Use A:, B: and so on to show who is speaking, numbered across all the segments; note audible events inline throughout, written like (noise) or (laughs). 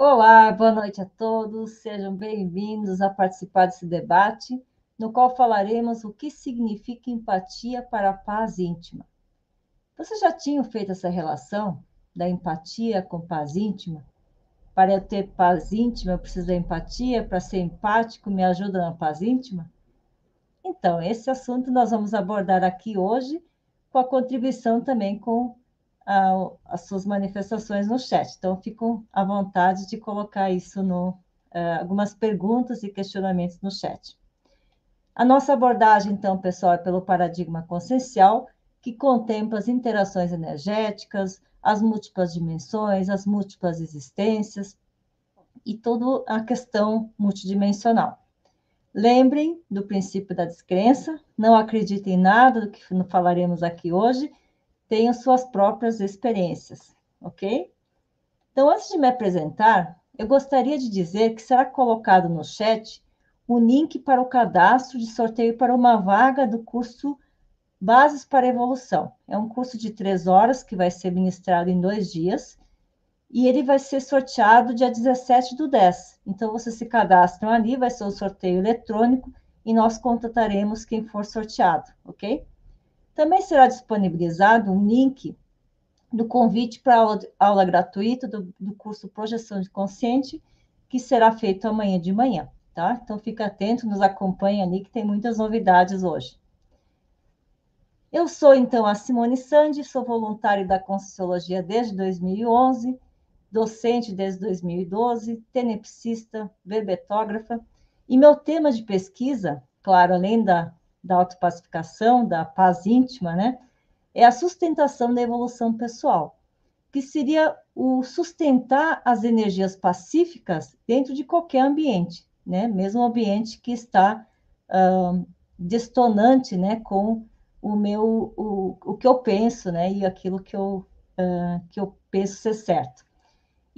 A: Olá, boa noite a todos. Sejam bem-vindos a participar desse debate, no qual falaremos o que significa empatia para a paz íntima. Vocês já tinham feito essa relação da empatia com paz íntima? Para eu ter paz íntima, eu preciso da empatia, para ser empático, me ajuda na paz íntima? Então, esse assunto nós vamos abordar aqui hoje, com a contribuição também com a, as suas manifestações no chat. Então, ficam à vontade de colocar isso no uh, algumas perguntas e questionamentos no chat. A nossa abordagem, então, pessoal, é pelo paradigma consciencial, que contempla as interações energéticas, as múltiplas dimensões, as múltiplas existências e toda a questão multidimensional. Lembrem do princípio da descrença, não acreditem em nada do que falaremos aqui hoje tenham suas próprias experiências, ok? Então, antes de me apresentar, eu gostaria de dizer que será colocado no chat o link para o cadastro de sorteio para uma vaga do curso Bases para Evolução. É um curso de três horas que vai ser ministrado em dois dias e ele vai ser sorteado dia 17 do 10. Então, vocês se cadastram ali, vai ser o um sorteio eletrônico e nós contataremos quem for sorteado, ok? Também será disponibilizado um link do convite para aula, aula gratuita do, do curso Projeção de Consciente, que será feito amanhã de manhã, tá? Então, fica atento, nos acompanhe ali, que tem muitas novidades hoje. Eu sou, então, a Simone Sandi, sou voluntária da Conscienciologia desde 2011, docente desde 2012, tenepsista, verbetógrafa, e meu tema de pesquisa, claro, além da da autopacificação, da paz íntima, né? É a sustentação da evolução pessoal, que seria o sustentar as energias pacíficas dentro de qualquer ambiente, né? Mesmo ambiente que está uh, destonante, né? Com o meu, o, o que eu penso, né? E aquilo que eu, uh, que eu penso ser certo.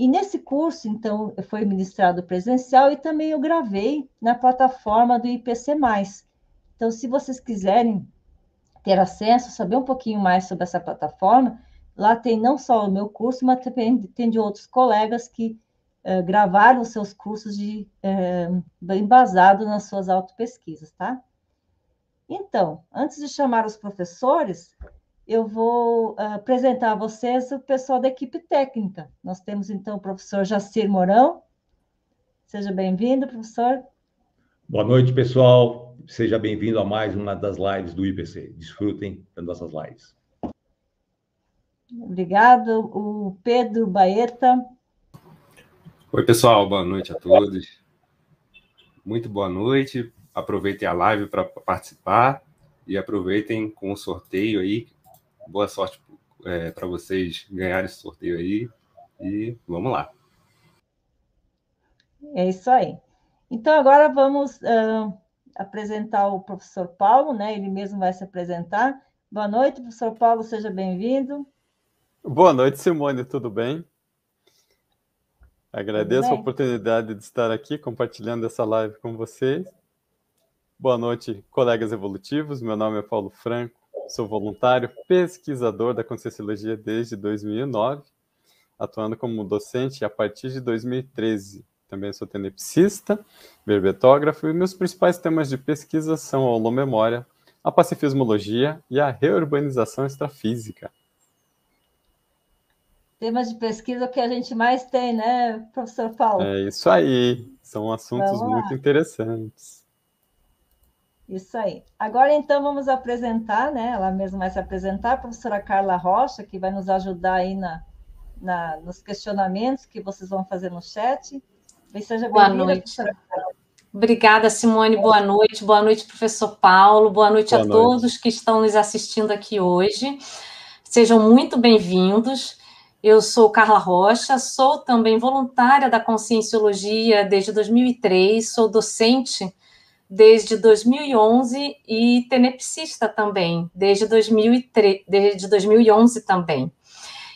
A: E nesse curso, então, foi ministrado presencial e também eu gravei na plataforma do IPC+, então, se vocês quiserem ter acesso, saber um pouquinho mais sobre essa plataforma, lá tem não só o meu curso, mas também tem de outros colegas que uh, gravaram seus cursos de, uh, embasado nas suas autopesquisas, tá? Então, antes de chamar os professores, eu vou uh, apresentar a vocês o pessoal da equipe técnica. Nós temos, então, o professor Jacir Mourão. Seja bem-vindo, professor.
B: Boa noite, pessoal. Seja bem-vindo a mais uma das lives do IPC. Desfrutem das nossas lives.
A: Obrigado. O Pedro Baeta.
C: Oi, pessoal. Boa noite a todos. Muito boa noite. Aproveitem a live para participar e aproveitem com o sorteio aí. Boa sorte é, para vocês ganharem esse sorteio aí. E vamos lá.
A: É isso aí. Então, agora vamos uh, apresentar o professor Paulo, né? Ele mesmo vai se apresentar. Boa noite, professor Paulo, seja bem-vindo.
D: Boa noite, Simone, tudo bem? Agradeço bem? a oportunidade de estar aqui compartilhando essa live com vocês. Boa noite, colegas evolutivos. Meu nome é Paulo Franco, sou voluntário pesquisador da Conscienciologia desde 2009, atuando como docente a partir de 2013 também sou tenepsista, verbetógrafo, e meus principais temas de pesquisa são a holomemória, a pacifismologia e a reurbanização extrafísica.
A: Temas de pesquisa que a gente mais tem, né, professor Paulo?
D: É isso aí, são assuntos muito interessantes.
A: Isso aí. Agora, então, vamos apresentar, né? Ela mesma vai se apresentar, a professora Carla Rocha, que vai nos ajudar aí na, na, nos questionamentos que vocês vão fazer no chat.
E: Seja Boa noite. Obrigada, Simone. Boa noite. Boa noite, professor Paulo. Boa noite Boa a noite. todos que estão nos assistindo aqui hoje. Sejam muito bem-vindos. Eu sou Carla Rocha, sou também voluntária da Conscienciologia desde 2003, sou docente desde 2011 e tenepsista também, desde, 2003, desde 2011 também.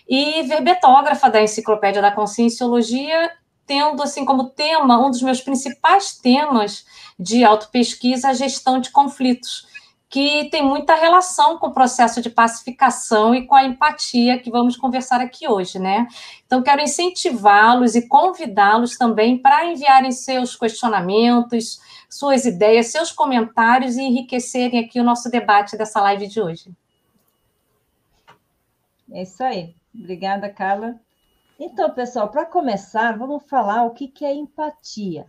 E: E verbetógrafa da Enciclopédia da Conscienciologia tendo assim como tema, um dos meus principais temas de autopesquisa, a gestão de conflitos, que tem muita relação com o processo de pacificação e com a empatia que vamos conversar aqui hoje, né? Então, quero incentivá-los e convidá-los também para enviarem seus questionamentos, suas ideias, seus comentários e enriquecerem aqui o nosso debate dessa live de hoje.
A: É isso aí. Obrigada, Carla. Então, pessoal, para começar, vamos falar o que, que é empatia.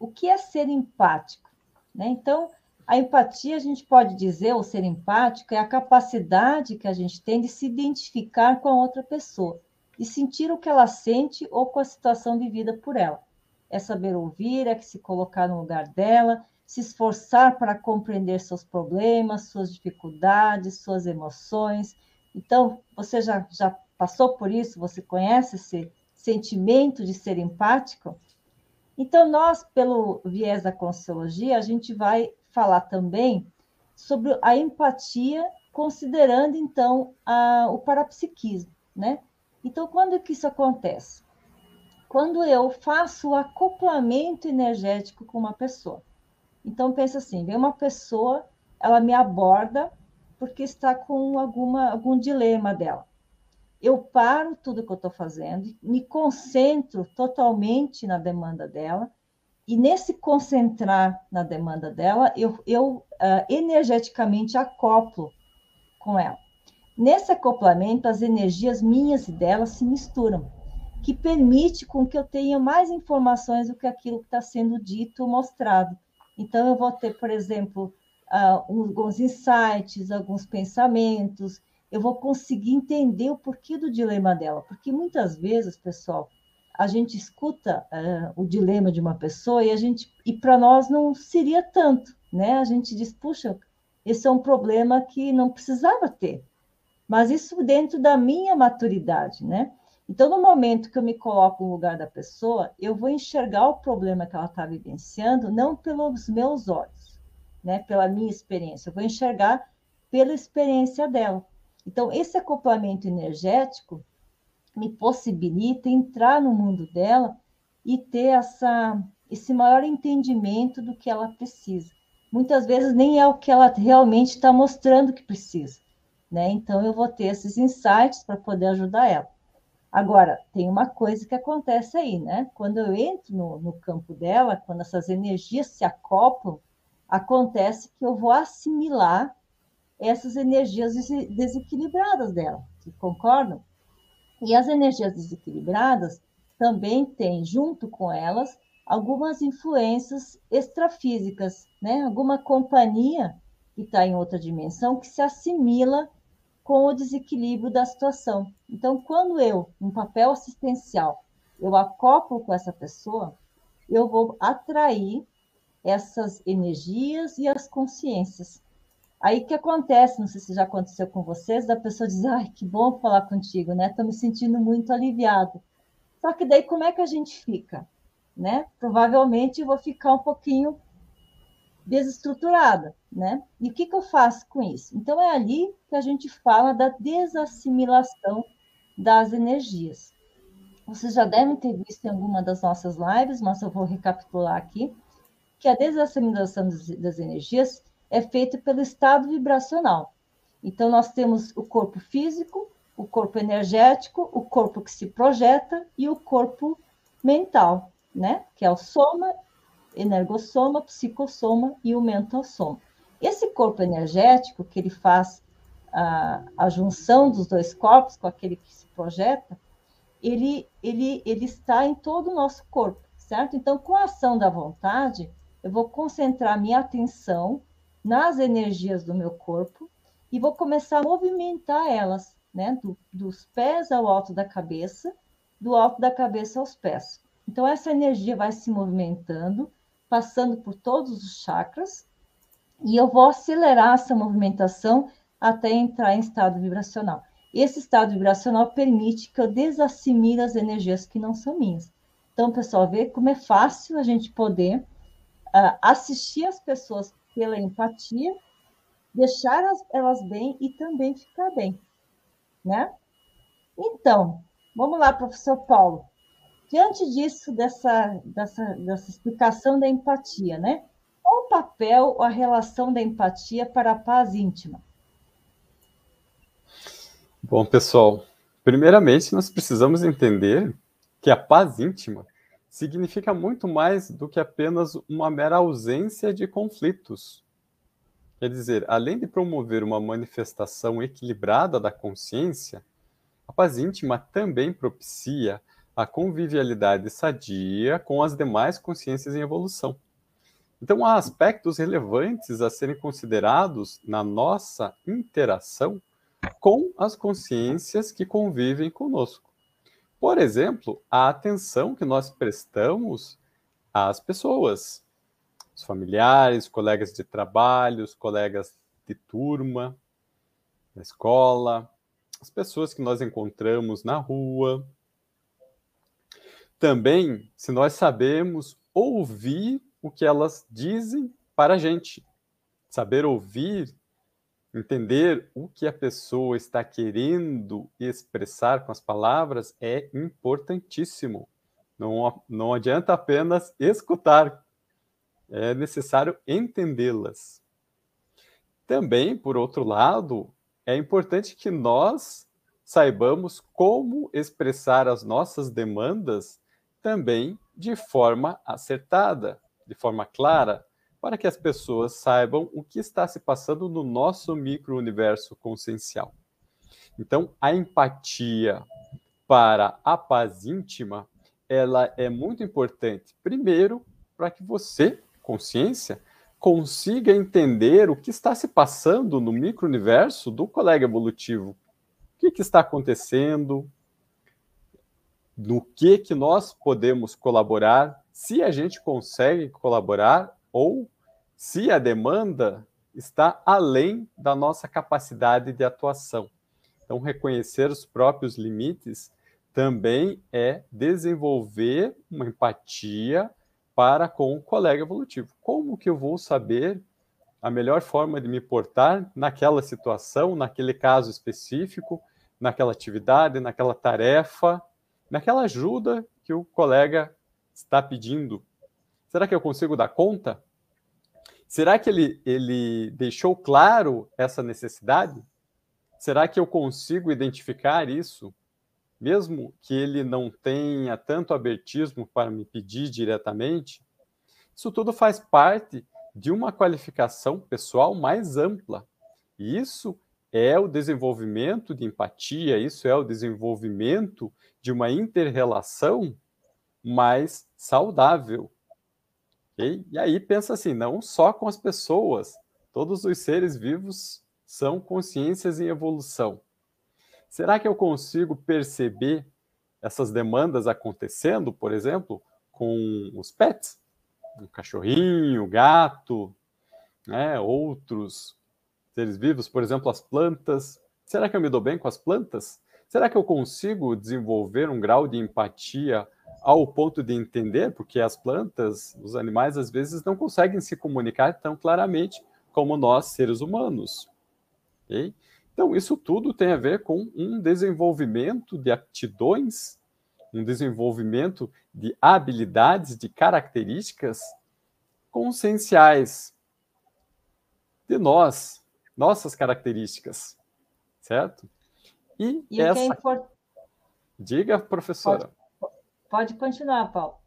A: O que é ser empático? Né? Então, a empatia, a gente pode dizer, ou ser empático, é a capacidade que a gente tem de se identificar com a outra pessoa e sentir o que ela sente ou com a situação vivida por ela. É saber ouvir, é se colocar no lugar dela, se esforçar para compreender seus problemas, suas dificuldades, suas emoções. Então, você já, já passou por isso? Você conhece esse sentimento de ser empático? Então, nós, pelo viés da Consciologia, a gente vai falar também sobre a empatia, considerando, então, a, o parapsiquismo, né? Então, quando que isso acontece? Quando eu faço o acoplamento energético com uma pessoa. Então, pensa assim, vem uma pessoa, ela me aborda porque está com alguma, algum dilema dela eu paro tudo que eu estou fazendo, me concentro totalmente na demanda dela, e nesse concentrar na demanda dela, eu, eu uh, energeticamente acoplo com ela. Nesse acoplamento, as energias minhas e dela se misturam, que permite com que eu tenha mais informações do que aquilo que está sendo dito ou mostrado. Então, eu vou ter, por exemplo, uh, alguns insights, alguns pensamentos, eu vou conseguir entender o porquê do dilema dela. Porque muitas vezes, pessoal, a gente escuta uh, o dilema de uma pessoa e a gente e para nós não seria tanto, né? A gente diz, puxa, esse é um problema que não precisava ter. Mas isso dentro da minha maturidade, né? Então, no momento que eu me coloco no lugar da pessoa, eu vou enxergar o problema que ela está vivenciando não pelos meus olhos, né? Pela minha experiência, eu vou enxergar pela experiência dela. Então, esse acoplamento energético me possibilita entrar no mundo dela e ter essa, esse maior entendimento do que ela precisa. Muitas vezes nem é o que ela realmente está mostrando que precisa, né? Então eu vou ter esses insights para poder ajudar ela. Agora, tem uma coisa que acontece aí, né? Quando eu entro no, no campo dela, quando essas energias se acoplam, acontece que eu vou assimilar essas energias desequilibradas dela. Vocês concordam? E as energias desequilibradas também têm, junto com elas, algumas influências extrafísicas, né? Alguma companhia que está em outra dimensão que se assimila com o desequilíbrio da situação. Então, quando eu, um papel assistencial, eu acoplo com essa pessoa, eu vou atrair essas energias e as consciências. Aí que acontece, não sei se já aconteceu com vocês, da pessoa dizer, ai, que bom falar contigo, né? Estou me sentindo muito aliviado. Só que daí como é que a gente fica? Né? Provavelmente eu vou ficar um pouquinho desestruturada, né? E o que, que eu faço com isso? Então é ali que a gente fala da desassimilação das energias. Vocês já devem ter visto em alguma das nossas lives, mas eu vou recapitular aqui, que a desassimilação das energias é feito pelo estado vibracional. Então, nós temos o corpo físico, o corpo energético, o corpo que se projeta e o corpo mental, né? Que é o soma, energossoma, psicossoma e o mental soma. Esse corpo energético, que ele faz a, a junção dos dois corpos com aquele que se projeta, ele, ele, ele está em todo o nosso corpo, certo? Então, com a ação da vontade, eu vou concentrar minha atenção nas energias do meu corpo e vou começar a movimentar elas, né? Do, dos pés ao alto da cabeça, do alto da cabeça aos pés. Então, essa energia vai se movimentando, passando por todos os chakras, e eu vou acelerar essa movimentação até entrar em estado vibracional. Esse estado vibracional permite que eu desassimile as energias que não são minhas. Então, pessoal, vê como é fácil a gente poder uh, assistir as pessoas pela empatia, deixar elas bem e também ficar bem, né? Então, vamos lá, professor Paulo. Diante disso, dessa, dessa, dessa explicação da empatia, né? Qual o papel ou a relação da empatia para a paz íntima?
D: Bom, pessoal, primeiramente nós precisamos entender que a paz íntima significa muito mais do que apenas uma mera ausência de conflitos. Quer dizer, além de promover uma manifestação equilibrada da consciência, a paz íntima também propicia a convivialidade sadia com as demais consciências em evolução. Então, há aspectos relevantes a serem considerados na nossa interação com as consciências que convivem conosco. Por exemplo, a atenção que nós prestamos às pessoas, os familiares, colegas de trabalho, os colegas de turma, na escola, as pessoas que nós encontramos na rua. Também, se nós sabemos ouvir o que elas dizem para a gente, saber ouvir Entender o que a pessoa está querendo expressar com as palavras é importantíssimo. Não, não adianta apenas escutar, é necessário entendê-las. Também, por outro lado, é importante que nós saibamos como expressar as nossas demandas também de forma acertada, de forma clara, para que as pessoas saibam o que está se passando no nosso micro-universo consciencial. Então, a empatia para a paz íntima, ela é muito importante, primeiro, para que você, consciência, consiga entender o que está se passando no micro-universo do colega evolutivo. O que, que está acontecendo, no que, que nós podemos colaborar, se a gente consegue colaborar ou se a demanda está além da nossa capacidade de atuação. Então, reconhecer os próprios limites também é desenvolver uma empatia para com o colega evolutivo. Como que eu vou saber a melhor forma de me portar naquela situação, naquele caso específico, naquela atividade, naquela tarefa, naquela ajuda que o colega está pedindo? Será que eu consigo dar conta? Será que ele, ele deixou claro essa necessidade? Será que eu consigo identificar isso? Mesmo que ele não tenha tanto abertismo para me pedir diretamente? Isso tudo faz parte de uma qualificação pessoal mais ampla. E isso é o desenvolvimento de empatia, isso é o desenvolvimento de uma interrelação mais saudável, Okay? E aí pensa assim, não só com as pessoas, todos os seres vivos são consciências em evolução. Será que eu consigo perceber essas demandas acontecendo, por exemplo, com os pets? O cachorrinho, o gato, né? outros seres vivos, por exemplo, as plantas. Será que eu me dou bem com as plantas? Será que eu consigo desenvolver um grau de empatia ao ponto de entender, porque as plantas, os animais, às vezes não conseguem se comunicar tão claramente como nós, seres humanos. Okay? Então, isso tudo tem a ver com um desenvolvimento de aptidões, um desenvolvimento de habilidades, de características conscienciais de nós, nossas características, certo?
A: E, e essa... É import...
D: Diga, professora.
A: Pode continuar, Paulo.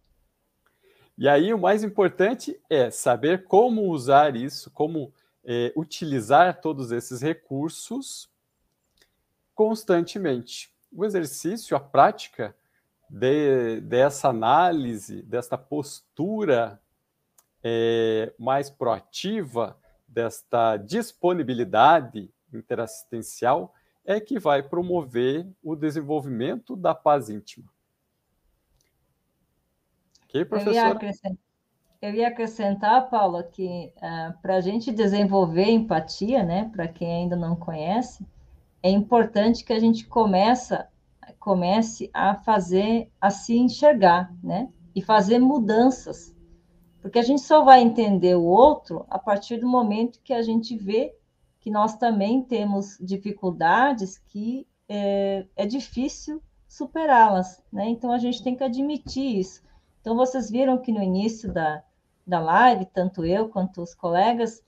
D: E aí, o mais importante é saber como usar isso, como é, utilizar todos esses recursos constantemente. O exercício, a prática de, dessa análise, desta postura é, mais proativa, desta disponibilidade interassistencial, é que vai promover o desenvolvimento da paz íntima.
A: Ok, professora? Eu ia acrescentar, eu ia acrescentar Paula, que uh, ah, para a gente desenvolver empatia, né, para quem ainda não conhece, é importante que a gente começa, comece a fazer, a se enxergar, né, e fazer mudanças, porque a gente só vai entender o outro a partir do momento que a gente vê que nós também temos dificuldades que é, é difícil superá-las, né? Então a gente tem que admitir isso. Então, vocês viram que no início da, da live, tanto eu quanto os colegas,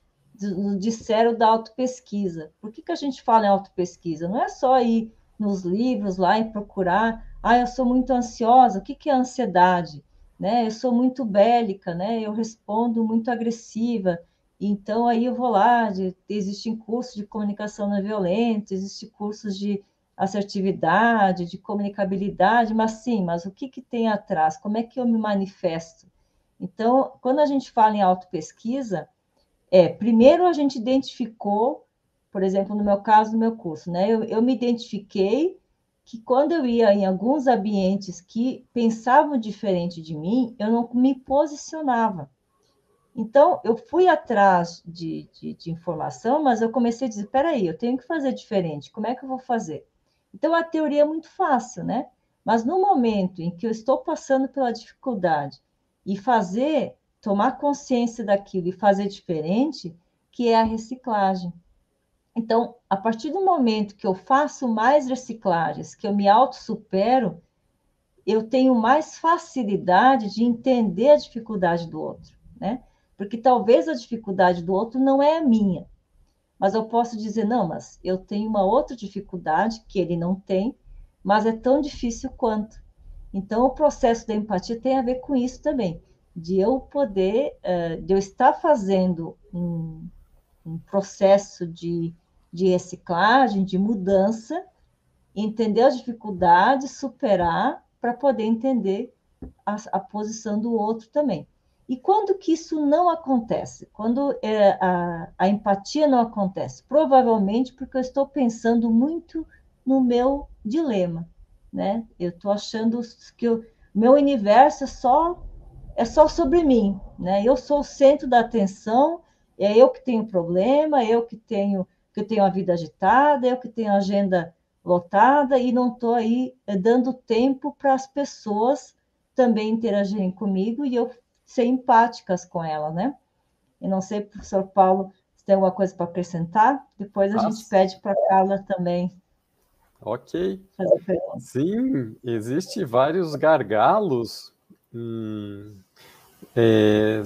A: disseram da autopesquisa. Por que, que a gente fala em autopesquisa? Não é só ir nos livros lá e procurar, ah, eu sou muito ansiosa, o que, que é ansiedade? Né? Eu sou muito bélica, né? eu respondo muito agressiva, então aí eu vou lá, de, existem cursos de comunicação não violenta, existem cursos de assertividade, de comunicabilidade, mas sim, mas o que, que tem atrás? Como é que eu me manifesto? Então, quando a gente fala em autopesquisa, é, primeiro a gente identificou, por exemplo, no meu caso, no meu curso, né? Eu, eu me identifiquei que quando eu ia em alguns ambientes que pensavam diferente de mim, eu não me posicionava. Então, eu fui atrás de, de, de informação, mas eu comecei a dizer: peraí, eu tenho que fazer diferente, como é que eu vou fazer? Então, a teoria é muito fácil, né? Mas no momento em que eu estou passando pela dificuldade e fazer tomar consciência daquilo e fazer diferente, que é a reciclagem. Então, a partir do momento que eu faço mais reciclagens, que eu me autossupero, eu tenho mais facilidade de entender a dificuldade do outro, né? Porque talvez a dificuldade do outro não é a minha, mas eu posso dizer, não, mas eu tenho uma outra dificuldade que ele não tem, mas é tão difícil quanto. Então, o processo da empatia tem a ver com isso também de eu poder, uh, de eu estar fazendo um, um processo de, de reciclagem, de mudança, entender as dificuldades, superar, para poder entender a, a, posição do outro também. E quando que isso não acontece? Quando é, a, a empatia não acontece? Provavelmente porque eu estou pensando muito no meu dilema, né? Eu estou achando que o meu universo é só é só sobre mim, né? Eu sou o centro da atenção, é eu que tenho problema, eu que tenho que tenho a vida agitada, eu que tenho a agenda lotada e não estou aí é, dando tempo para as pessoas também interagirem comigo e eu ser empáticas com elas, né? Eu não sei, professor Paulo, se tem alguma coisa para acrescentar. Depois a Nossa. gente pede para a Carla também.
D: Ok. Sim, existe vários gargalos hum, é,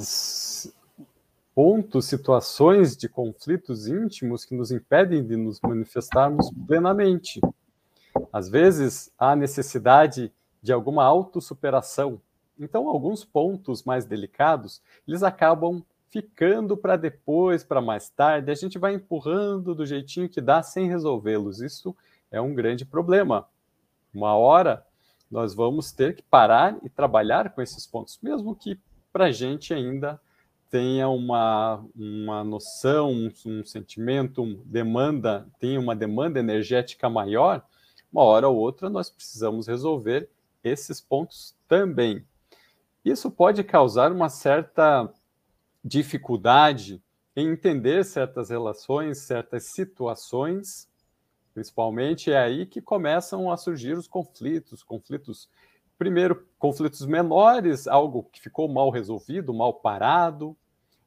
D: pontos, situações de conflitos íntimos que nos impedem de nos manifestarmos plenamente. Às vezes, há necessidade de alguma autossuperação. Então, alguns pontos mais delicados, eles acabam ficando para depois, para mais tarde, a gente vai empurrando do jeitinho que dá sem resolvê-los. Isso é um grande problema. Uma hora nós vamos ter que parar e trabalhar com esses pontos, mesmo que para a gente ainda tenha uma, uma noção, um, um sentimento, um demanda, tenha uma demanda energética maior, uma hora ou outra nós precisamos resolver esses pontos também. Isso pode causar uma certa dificuldade em entender certas relações, certas situações, principalmente é aí que começam a surgir os conflitos, conflitos primeiro conflitos menores, algo que ficou mal resolvido, mal parado,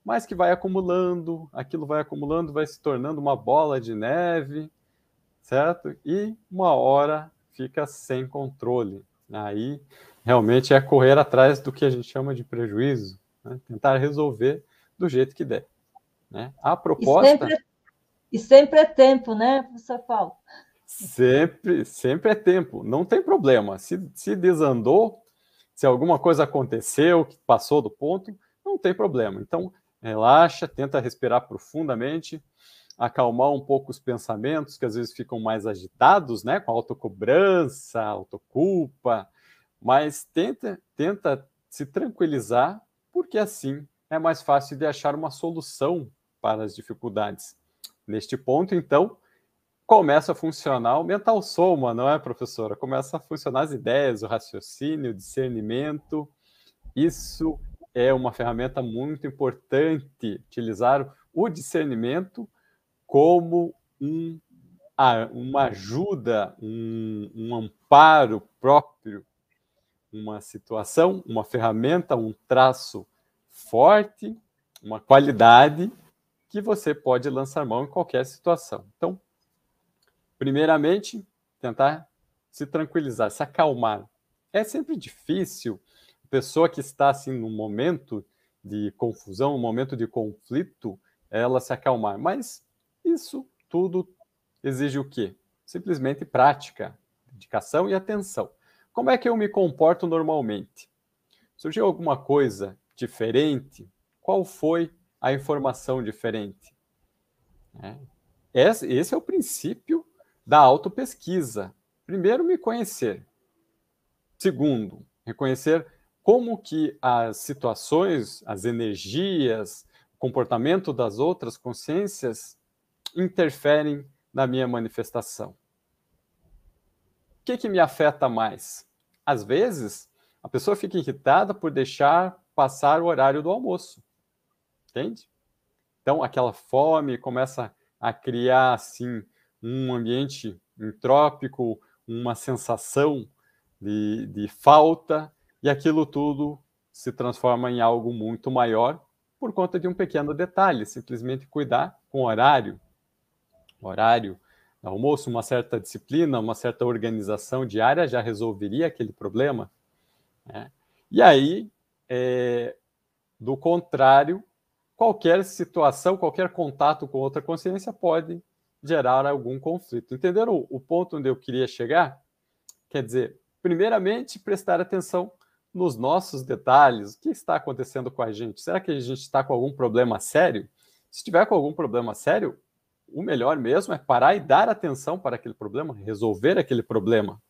D: mas que vai acumulando, aquilo vai acumulando, vai se tornando uma bola de neve, certo? E uma hora fica sem controle. Aí realmente é correr atrás do que a gente chama de prejuízo, né? tentar resolver do jeito que der. Né? A proposta.
A: E sempre, e sempre é tempo, né, professor Paulo?
D: Sempre, sempre é tempo, não tem problema. Se, se desandou, se alguma coisa aconteceu, que passou do ponto, não tem problema. Então, relaxa, tenta respirar profundamente, acalmar um pouco os pensamentos, que às vezes ficam mais agitados, né, com autocobrança, autoculpa, mas tenta, tenta se tranquilizar, porque assim é mais fácil de achar uma solução para as dificuldades. Neste ponto, então, começa a funcionar o mental soma, não é, professora? Começa a funcionar as ideias, o raciocínio, o discernimento. Isso é uma ferramenta muito importante, utilizar o discernimento como um, uma ajuda, um, um amparo próprio, uma situação, uma ferramenta, um traço forte, uma qualidade que você pode lançar mão em qualquer situação. Então, Primeiramente, tentar se tranquilizar, se acalmar. É sempre difícil. Pessoa que está assim num momento de confusão, um momento de conflito, ela se acalmar. Mas isso tudo exige o quê? Simplesmente prática, dedicação e atenção. Como é que eu me comporto normalmente? Surgiu alguma coisa diferente? Qual foi a informação diferente? É. Esse é o princípio da autopesquisa. Primeiro, me conhecer. Segundo, reconhecer como que as situações, as energias, o comportamento das outras consciências interferem na minha manifestação. O que, que me afeta mais? Às vezes, a pessoa fica irritada por deixar passar o horário do almoço. Entende? Então, aquela fome começa a criar, assim, um ambiente entrópico, uma sensação de, de falta, e aquilo tudo se transforma em algo muito maior por conta de um pequeno detalhe, simplesmente cuidar com horário, horário almoço, uma certa disciplina, uma certa organização diária já resolveria aquele problema. Né? E aí, é, do contrário, qualquer situação, qualquer contato com outra consciência pode gerar algum conflito. Entenderam o, o ponto onde eu queria chegar? Quer dizer, primeiramente, prestar atenção nos nossos detalhes. O que está acontecendo com a gente? Será que a gente está com algum problema sério? Se tiver com algum problema sério, o melhor mesmo é parar e dar atenção para aquele problema, resolver aquele problema.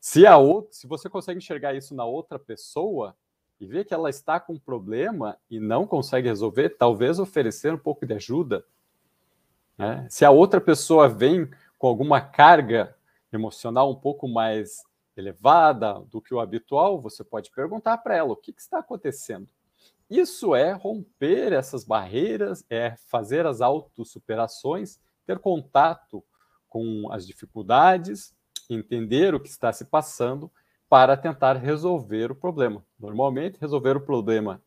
D: Se a outra, se você consegue enxergar isso na outra pessoa e ver que ela está com um problema e não consegue resolver, talvez oferecer um pouco de ajuda. Né? Se a outra pessoa vem com alguma carga emocional um pouco mais elevada do que o habitual, você pode perguntar para ela o que, que está acontecendo. Isso é romper essas barreiras, é fazer as autossuperações, ter contato com as dificuldades, entender o que está se passando para tentar resolver o problema. Normalmente, resolver o problema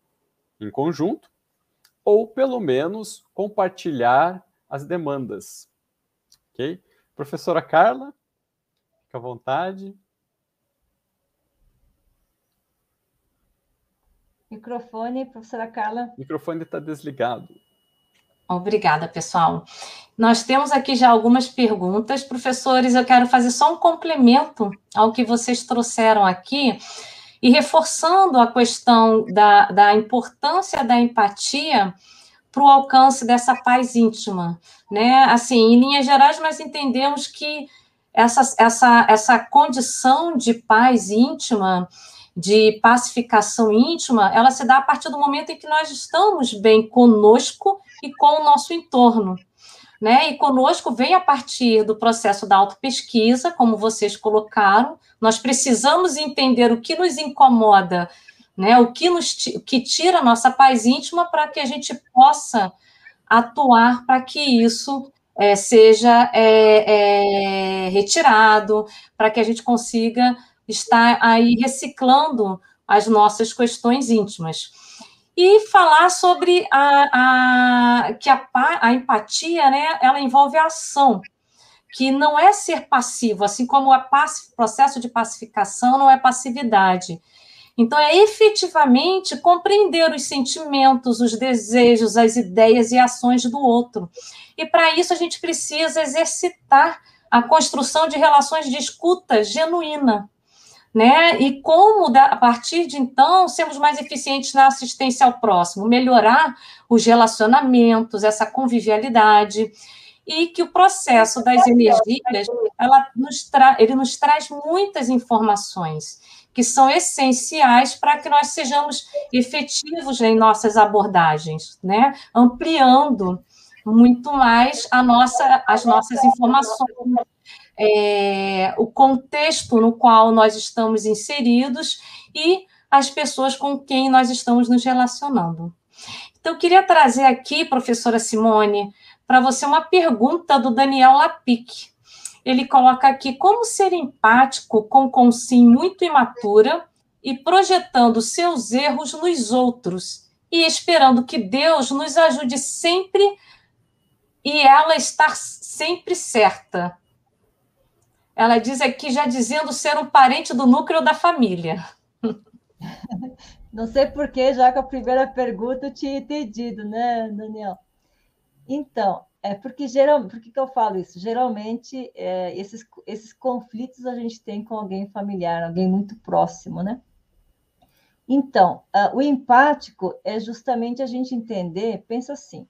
D: em conjunto ou, pelo menos, compartilhar as demandas. Ok? Professora Carla, fica à vontade.
A: Microfone, professora Carla.
D: O microfone está desligado.
E: Obrigada, pessoal. Nós temos aqui já algumas perguntas. Professores, eu quero fazer só um complemento ao que vocês trouxeram aqui e reforçando a questão da, da importância da empatia para o alcance dessa paz íntima. Né? Assim, em linhas gerais, nós entendemos que essa, essa, essa condição de paz íntima de pacificação íntima, ela se dá a partir do momento em que nós estamos bem conosco e com o nosso entorno. Né? E conosco vem a partir do processo da autopesquisa, como vocês colocaram. Nós precisamos entender o que nos incomoda, né? o, que nos, o que tira a nossa paz íntima para que a gente possa atuar para que isso é, seja é, é, retirado, para que a gente consiga está aí reciclando as nossas questões íntimas. E falar sobre a, a que a, a empatia, né, ela envolve a ação, que não é ser passivo, assim como o processo de pacificação não é passividade. Então, é efetivamente compreender os sentimentos, os desejos, as ideias e ações do outro. E para isso, a gente precisa exercitar a construção de relações de escuta genuína, né? E como, a partir de então, sermos mais eficientes na assistência ao próximo, melhorar os relacionamentos, essa convivialidade, e que o processo das energias, ela nos ele nos traz muitas informações que são essenciais para que nós sejamos efetivos em nossas abordagens, né? Ampliando muito mais a nossa, as nossas informações, é, o contexto no qual nós estamos inseridos e as pessoas com quem nós estamos nos relacionando. Então, eu queria trazer aqui, professora Simone, para você uma pergunta do Daniel Lapic. Ele coloca aqui como ser empático com consim muito imatura e projetando seus erros nos outros e esperando que Deus nos ajude sempre e ela estar sempre certa. Ela diz aqui, já dizendo ser um parente do núcleo da família. (laughs)
A: Não sei por que, já com a primeira pergunta eu tinha entendido, né, Daniel? Então, é porque geral, por que, que eu falo isso? Geralmente, é, esses, esses conflitos a gente tem com alguém familiar, alguém muito próximo, né? Então, uh, o empático é justamente a gente entender, pensa assim,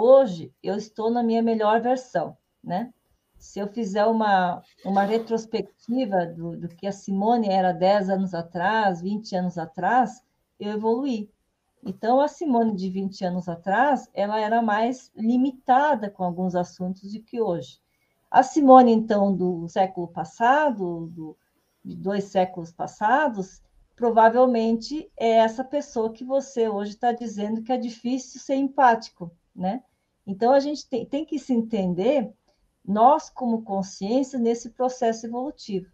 A: hoje eu estou na minha melhor versão, né? Se eu fizer uma, uma retrospectiva do, do que a Simone era 10 anos atrás, 20 anos atrás, eu evoluí. Então, a Simone de 20 anos atrás, ela era mais limitada com alguns assuntos do que hoje. A Simone, então, do século passado, do, de dois séculos passados, provavelmente é essa pessoa que você hoje está dizendo que é difícil ser empático, né? Então, a gente tem, tem que se entender, nós como consciência, nesse processo evolutivo.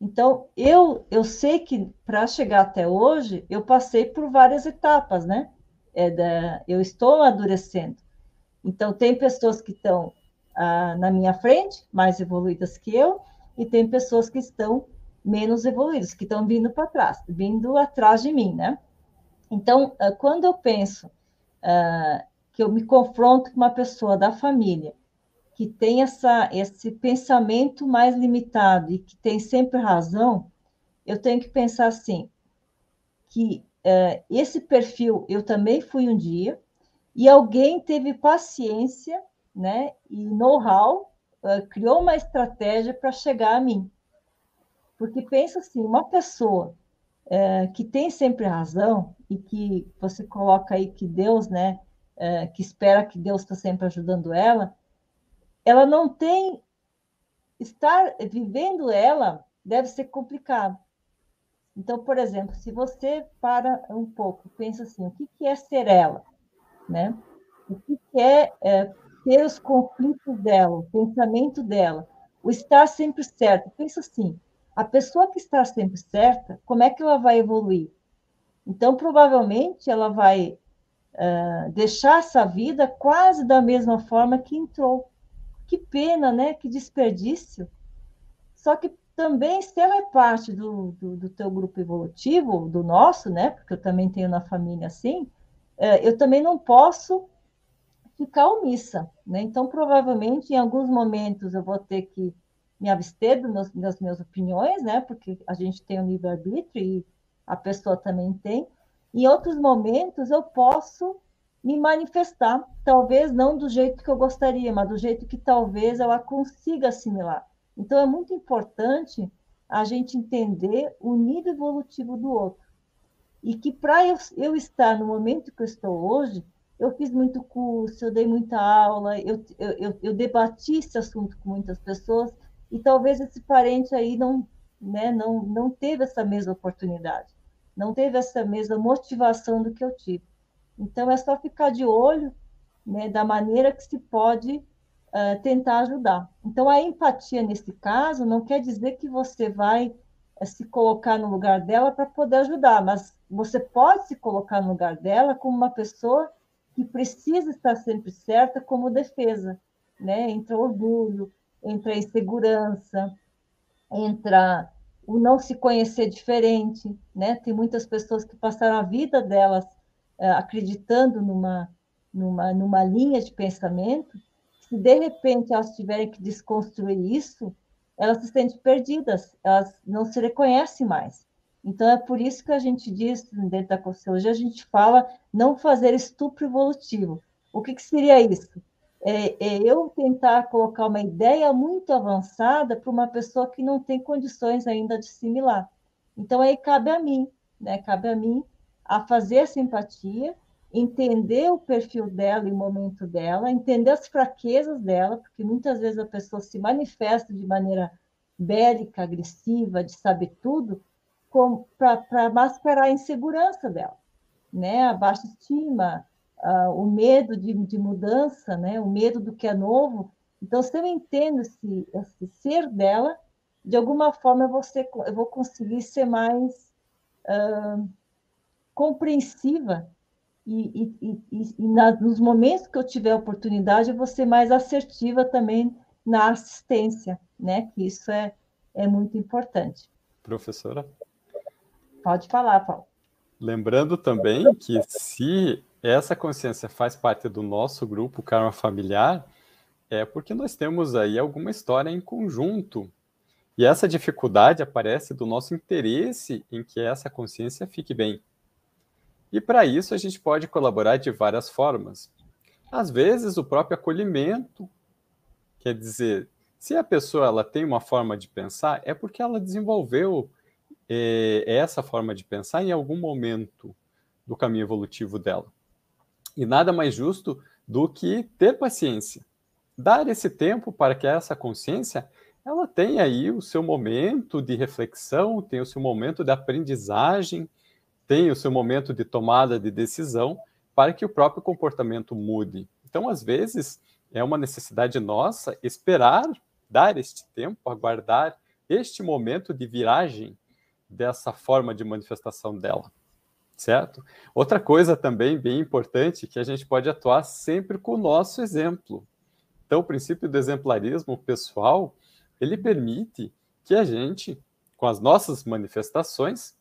A: Então, eu, eu sei que para chegar até hoje, eu passei por várias etapas, né? É da, eu estou amadurecendo. Então, tem pessoas que estão ah, na minha frente, mais evoluídas que eu, e tem pessoas que estão menos evoluídas, que estão vindo para trás, vindo atrás de mim, né? Então, ah, quando eu penso ah, que eu me confronto com uma pessoa da família que tem essa, esse pensamento mais limitado e que tem sempre razão, eu tenho que pensar assim, que é, esse perfil eu também fui um dia, e alguém teve paciência né, e know-how, é, criou uma estratégia para chegar a mim. Porque pensa assim, uma pessoa é, que tem sempre razão e que você coloca aí que Deus, né, que espera que Deus está sempre ajudando ela, ela não tem estar vivendo ela deve ser complicado. Então, por exemplo, se você para um pouco, pensa assim, o que, que é ser ela, né? O que, que é, é ter os conflitos dela, o pensamento dela, o estar sempre certo. Pensa assim, a pessoa que está sempre certa, como é que ela vai evoluir? Então, provavelmente, ela vai uh, deixar essa vida quase da mesma forma que entrou. Que pena, né? Que desperdício. Só que também, se ela é parte do, do, do teu grupo evolutivo, do nosso, né? Porque eu também tenho na família assim, é, eu também não posso ficar omissa, né? Então, provavelmente, em alguns momentos, eu vou ter que me abster das minhas opiniões, né? Porque a gente tem o livre-arbítrio e a pessoa também tem. Em outros momentos, eu posso me manifestar, talvez não do jeito que eu gostaria, mas do jeito que talvez ela consiga assimilar. Então, é muito importante a gente entender o nível evolutivo do outro. E que para eu, eu estar no momento que eu estou hoje, eu fiz muito curso, eu dei muita aula, eu, eu, eu, debati esse assunto com muitas pessoas, e talvez esse parente aí não, né, não, não teve essa mesma oportunidade, não teve essa mesma motivação do que eu tive. Então, é só ficar de olho né, da maneira que se pode uh, tentar ajudar. Então, a empatia, nesse caso, não quer dizer que você vai uh, se colocar no lugar dela para poder ajudar, mas você pode se colocar no lugar dela como uma pessoa que precisa estar sempre certa como defesa, né? Entra orgulho, entra insegurança, entra o não se conhecer diferente, né? Tem muitas pessoas que passaram a vida delas acreditando numa, numa, numa linha de pensamento, se de repente elas tiverem que desconstruir isso, elas se sentem perdidas, elas não se reconhecem mais. Então, é por isso que a gente diz, dentro da Consciologia, a gente fala não fazer estupro evolutivo. O que, que seria isso? É, é, eu tentar colocar uma ideia muito avançada para uma pessoa que não tem condições ainda de assimilar. Então, aí cabe a mim, né? Cabe a mim a fazer essa empatia, entender o perfil dela e o momento dela, entender as fraquezas dela, porque muitas vezes a pessoa se manifesta de maneira bélica, agressiva, de saber tudo, para mascarar a insegurança dela, né? A baixa estima, o medo de, de, mudança, né? O medo do que é novo. Então, se eu entendo esse, esse ser dela, de alguma forma eu vou, ser, eu vou conseguir ser mais uh, compreensiva e, e, e, e na, nos momentos que eu tiver oportunidade, eu vou ser mais assertiva também na assistência, né? Que isso é, é muito importante.
D: Professora?
A: Pode falar, Paulo.
D: lembrando também que se essa consciência faz parte do nosso grupo karma familiar, é porque nós temos aí alguma história em conjunto. E essa dificuldade aparece do nosso interesse em que essa consciência fique bem. E para isso a gente pode colaborar de várias formas. Às vezes o próprio acolhimento, quer dizer, se a pessoa ela tem uma forma de pensar, é porque ela desenvolveu é, essa forma de pensar em algum momento do caminho evolutivo dela. E nada mais justo do que ter paciência. Dar esse tempo para que essa consciência ela tenha aí o seu momento de reflexão, tenha o seu momento de aprendizagem, tenha o seu momento de tomada de decisão para que o próprio comportamento mude. Então, às vezes, é uma necessidade nossa esperar, dar este tempo, aguardar este momento de viragem dessa forma de manifestação dela certo? Outra coisa também bem importante que a gente pode atuar sempre com o nosso exemplo. Então, o princípio do exemplarismo pessoal, ele permite que a gente, com as nossas manifestações,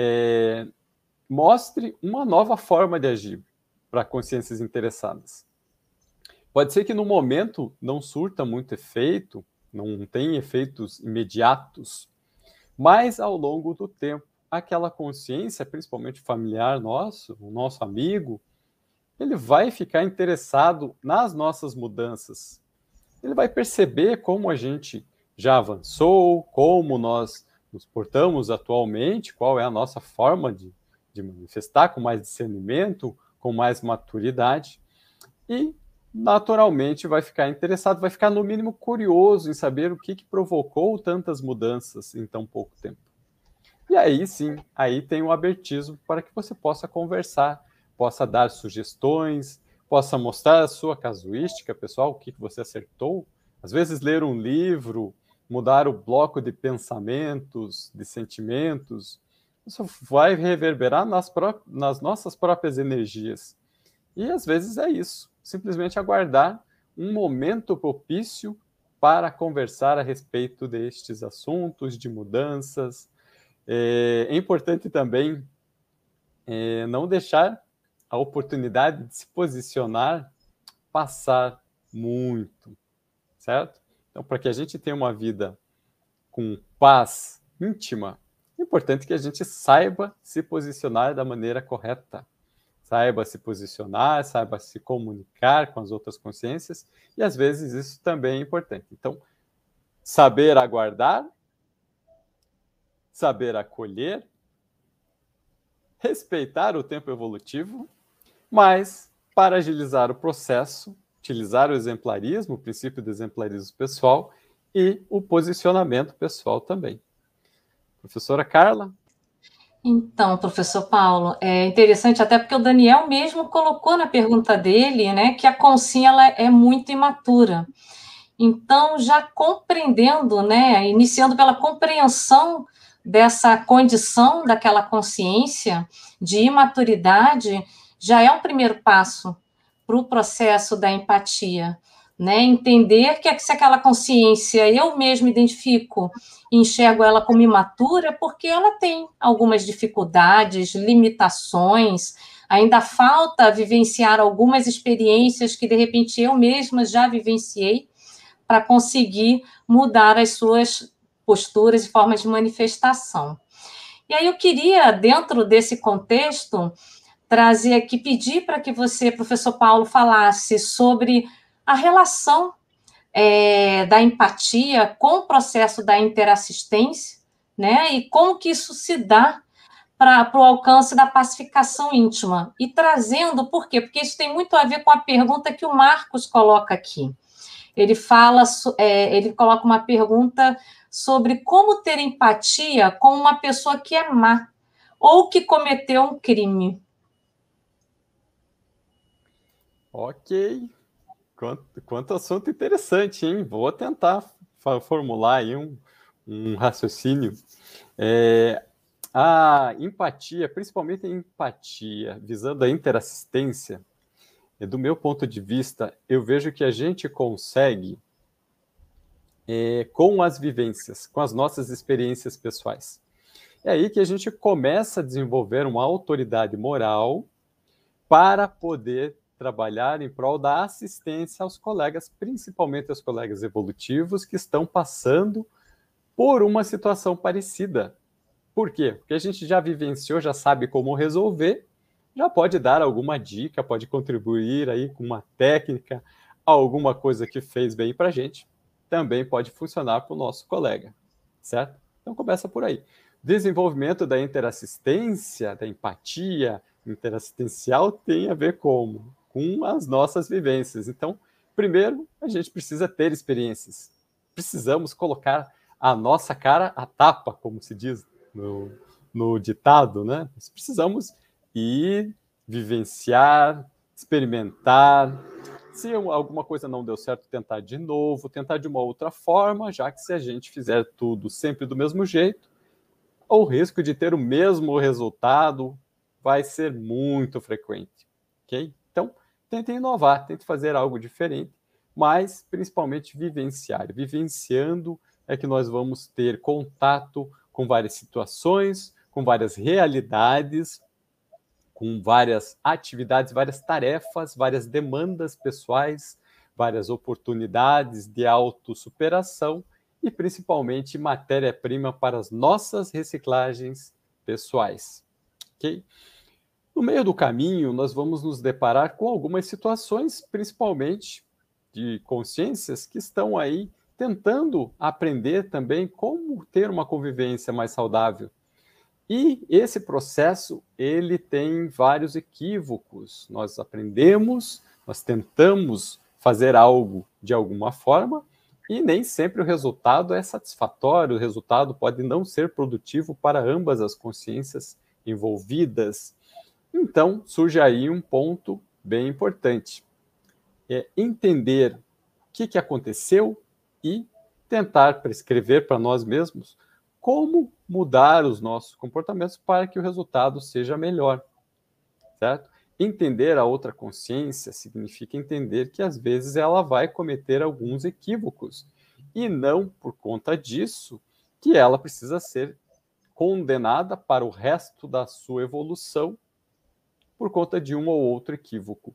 D: é, mostre uma nova forma de agir para consciências interessadas. Pode ser que no momento não surta muito efeito, não tem efeitos imediatos, mas ao longo do tempo aquela consciência, principalmente familiar nosso, o nosso amigo, ele vai ficar interessado nas nossas mudanças. Ele vai perceber como a gente já avançou, como nós nos portamos atualmente, qual é a nossa forma de, de manifestar com mais discernimento, com mais maturidade. E, naturalmente, vai ficar interessado, vai ficar, no mínimo, curioso em saber o que, que provocou tantas mudanças em tão pouco tempo. E aí sim, aí tem o abertismo para que você possa conversar, possa dar sugestões, possa mostrar a sua casuística, pessoal, o que você acertou. Às vezes, ler um livro, mudar o bloco de pensamentos, de sentimentos, isso vai reverberar nas, nas nossas próprias energias. E às vezes é isso, simplesmente aguardar um momento propício para conversar a respeito destes assuntos, de mudanças, é, é importante também é, não deixar a oportunidade de se posicionar passar muito, certo? Então, para que a gente tenha uma vida com paz íntima, é importante que a gente saiba se posicionar da maneira correta. Saiba se posicionar, saiba se comunicar com as outras consciências, e às vezes isso também é importante. Então, saber aguardar saber acolher, respeitar o tempo evolutivo, mas para agilizar o processo, utilizar o exemplarismo, o princípio do exemplarismo pessoal e o posicionamento pessoal também. Professora Carla?
E: Então, professor Paulo, é interessante até porque o Daniel mesmo colocou na pergunta dele, né, que a consciência ela é muito imatura. Então, já compreendendo, né, iniciando pela compreensão dessa condição daquela consciência de imaturidade já é um primeiro passo para o processo da empatia, né? Entender que se aquela consciência eu mesmo identifico e enxergo ela como imatura, porque ela tem algumas dificuldades, limitações, ainda falta vivenciar algumas experiências que de repente eu mesma já vivenciei para conseguir mudar as suas posturas e formas de manifestação. E aí eu queria, dentro desse contexto, trazer aqui, pedir para que você, professor Paulo, falasse sobre a relação é, da empatia com o processo da interassistência, né? E como que isso se dá para o alcance da pacificação íntima. E trazendo, por quê? Porque isso tem muito a ver com a pergunta que o Marcos coloca aqui. Ele fala, é, ele coloca uma pergunta sobre como ter empatia com uma pessoa que é má ou que cometeu um crime.
D: Ok. Quanto, quanto assunto interessante, hein? Vou tentar formular aí um, um raciocínio. É, a empatia, principalmente a empatia, visando a interassistência, do meu ponto de vista, eu vejo que a gente consegue é, com as vivências, com as nossas experiências pessoais. É aí que a gente começa a desenvolver uma autoridade moral para poder trabalhar em prol da assistência aos colegas, principalmente aos colegas evolutivos que estão passando por uma situação parecida. Por quê? Porque a gente já vivenciou, já sabe como resolver, já pode dar alguma dica, pode contribuir aí com uma técnica, alguma coisa que fez bem para a gente, também pode funcionar para o nosso colega, certo? Então começa por aí. Desenvolvimento da interassistência, da empatia interassistencial tem a ver como? Com as nossas vivências. Então, primeiro, a gente precisa ter experiências. Precisamos colocar a nossa cara a tapa, como se diz no, no ditado, né? Nós precisamos ir, vivenciar, experimentar. Se alguma coisa não deu certo, tentar de novo, tentar de uma outra forma, já que se a gente fizer tudo sempre do mesmo jeito, o risco de ter o mesmo resultado vai ser muito frequente, ok? Tente inovar, tente fazer algo diferente, mas principalmente vivenciar. Vivenciando é que nós vamos ter contato com várias situações, com várias realidades, com várias atividades, várias tarefas, várias demandas pessoais, várias oportunidades de autossuperação e principalmente matéria-prima para as nossas reciclagens pessoais. Ok? No meio do caminho, nós vamos nos deparar com algumas situações, principalmente de consciências que estão aí tentando aprender também como ter uma convivência mais saudável. E esse processo, ele tem vários equívocos. Nós aprendemos, nós tentamos fazer algo de alguma forma, e nem sempre o resultado é satisfatório, o resultado pode não ser produtivo para ambas as consciências envolvidas. Então, surge aí um ponto bem importante. É entender o que, que aconteceu e tentar prescrever para nós mesmos como mudar os nossos comportamentos para que o resultado seja melhor, certo? Entender a outra consciência significa entender que às vezes ela vai cometer alguns equívocos e não por conta disso que ela precisa ser condenada para o resto da sua evolução por conta de um ou outro equívoco.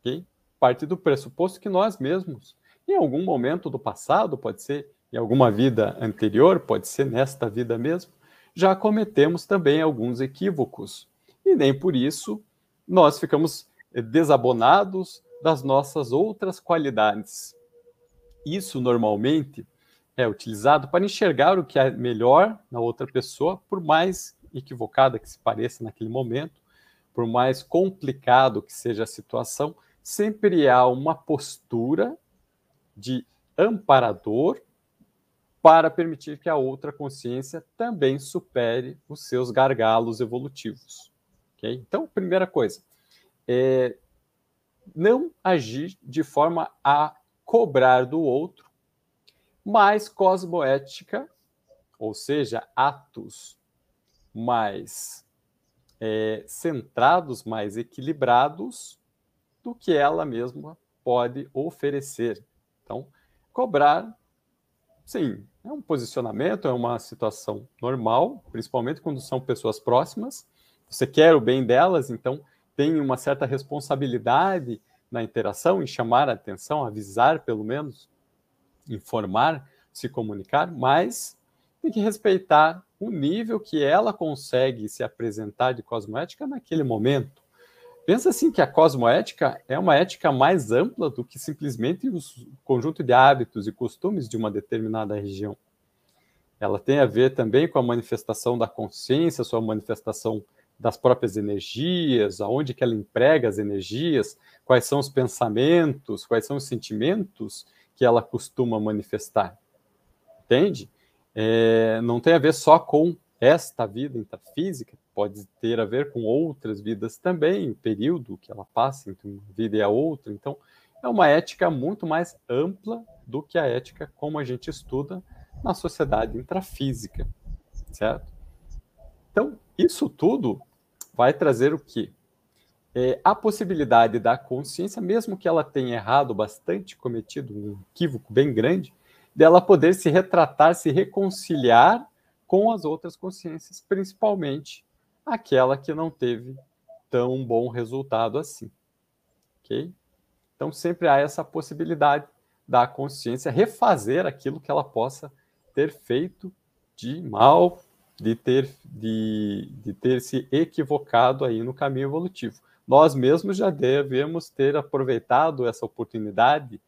D: Okay? Parte do pressuposto que nós mesmos em algum momento do passado, pode ser em alguma vida anterior, pode ser nesta vida mesmo, já cometemos também alguns equívocos. E nem por isso nós ficamos desabonados das nossas outras qualidades. Isso normalmente é utilizado para enxergar o que é melhor na outra pessoa, por mais equivocada que se pareça naquele momento, por mais complicado que seja a situação, sempre há uma postura de amparador para permitir que a outra consciência também supere os seus gargalos evolutivos. Okay? Então, primeira coisa, é não agir de forma a cobrar do outro, mas cosmoética, ou seja, atos mais é, centrados, mais equilibrados do que ela mesma pode oferecer. Então, cobrar, sim, é um posicionamento, é uma situação normal, principalmente quando são pessoas próximas. Você quer o bem delas, então tem uma certa responsabilidade na interação, em chamar a atenção, avisar pelo menos, informar, se comunicar, mas tem que respeitar o nível que ela consegue se apresentar de cosmoética naquele momento. Pensa assim que a cosmoética é uma ética mais ampla do que simplesmente o conjunto de hábitos e costumes de uma determinada região. Ela tem a ver também com a manifestação da consciência, sua manifestação das próprias energias, aonde que ela emprega as energias, quais são os pensamentos, quais são os sentimentos que ela costuma manifestar. Entende? É, não tem a ver só com esta vida intrafísica, pode ter a ver com outras vidas também, o período que ela passa entre uma vida e a outra. Então, é uma ética muito mais ampla do que a ética como a gente estuda na sociedade intrafísica, certo? Então, isso tudo vai trazer o quê? É, a possibilidade da consciência, mesmo que ela tenha errado bastante, cometido um equívoco bem grande, dela poder se retratar, se reconciliar com as outras consciências, principalmente aquela que não teve tão bom resultado assim. Ok? Então, sempre há essa possibilidade da consciência refazer aquilo que ela possa ter feito de mal, de ter, de, de ter se equivocado aí no caminho evolutivo. Nós mesmos já devemos ter aproveitado essa oportunidade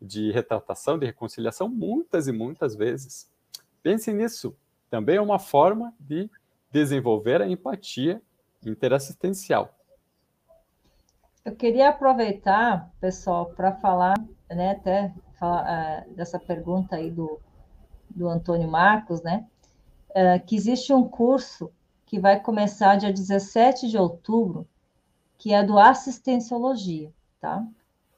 D: de retratação, de reconciliação, muitas e muitas vezes. Pense nisso. Também é uma forma de desenvolver a empatia interassistencial.
A: Eu queria aproveitar, pessoal, para falar, né, até falar, uh, dessa pergunta aí do, do Antônio Marcos, né, uh, que existe um curso que vai começar dia 17 de outubro, que é do Assistenciologia, tá?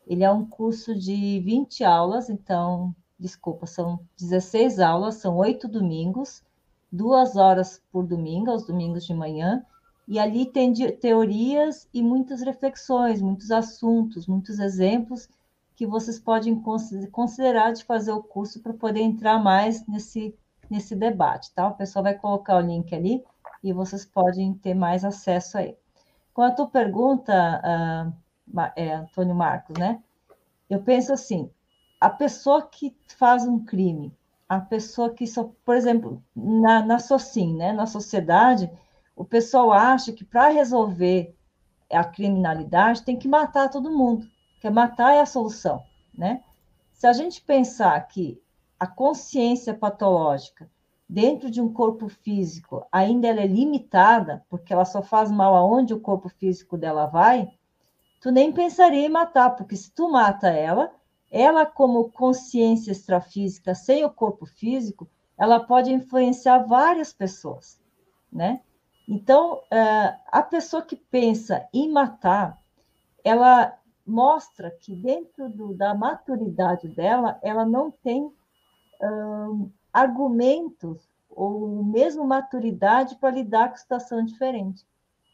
A: Ele é um curso de 20 aulas, então, desculpa, são 16 aulas, são oito domingos, duas horas por domingo, aos domingos de manhã, e ali tem teorias e muitas reflexões, muitos assuntos, muitos exemplos que vocês podem considerar de fazer o curso para poder entrar mais nesse, nesse debate, tá? O pessoal vai colocar o link ali e vocês podem ter mais acesso aí. Com a tua pergunta, uh, é, Antônio Marcos, né? Eu penso assim, a pessoa que faz um crime, a pessoa que por exemplo, na, na SOCIM, né, na sociedade, o pessoal acha que para resolver a criminalidade tem que matar todo mundo, que matar é a solução, né? Se a gente pensar que a consciência patológica dentro de um corpo físico ainda ela é limitada, porque ela só faz mal aonde o corpo físico dela vai, tu nem pensaria em matar, porque se tu mata ela, ela como consciência extrafísica sem o corpo físico, ela pode influenciar várias pessoas, né? Então, é, a pessoa que pensa em matar, ela mostra que dentro do, da maturidade dela, ela não tem argumentos ou mesmo maturidade para lidar com situação diferente,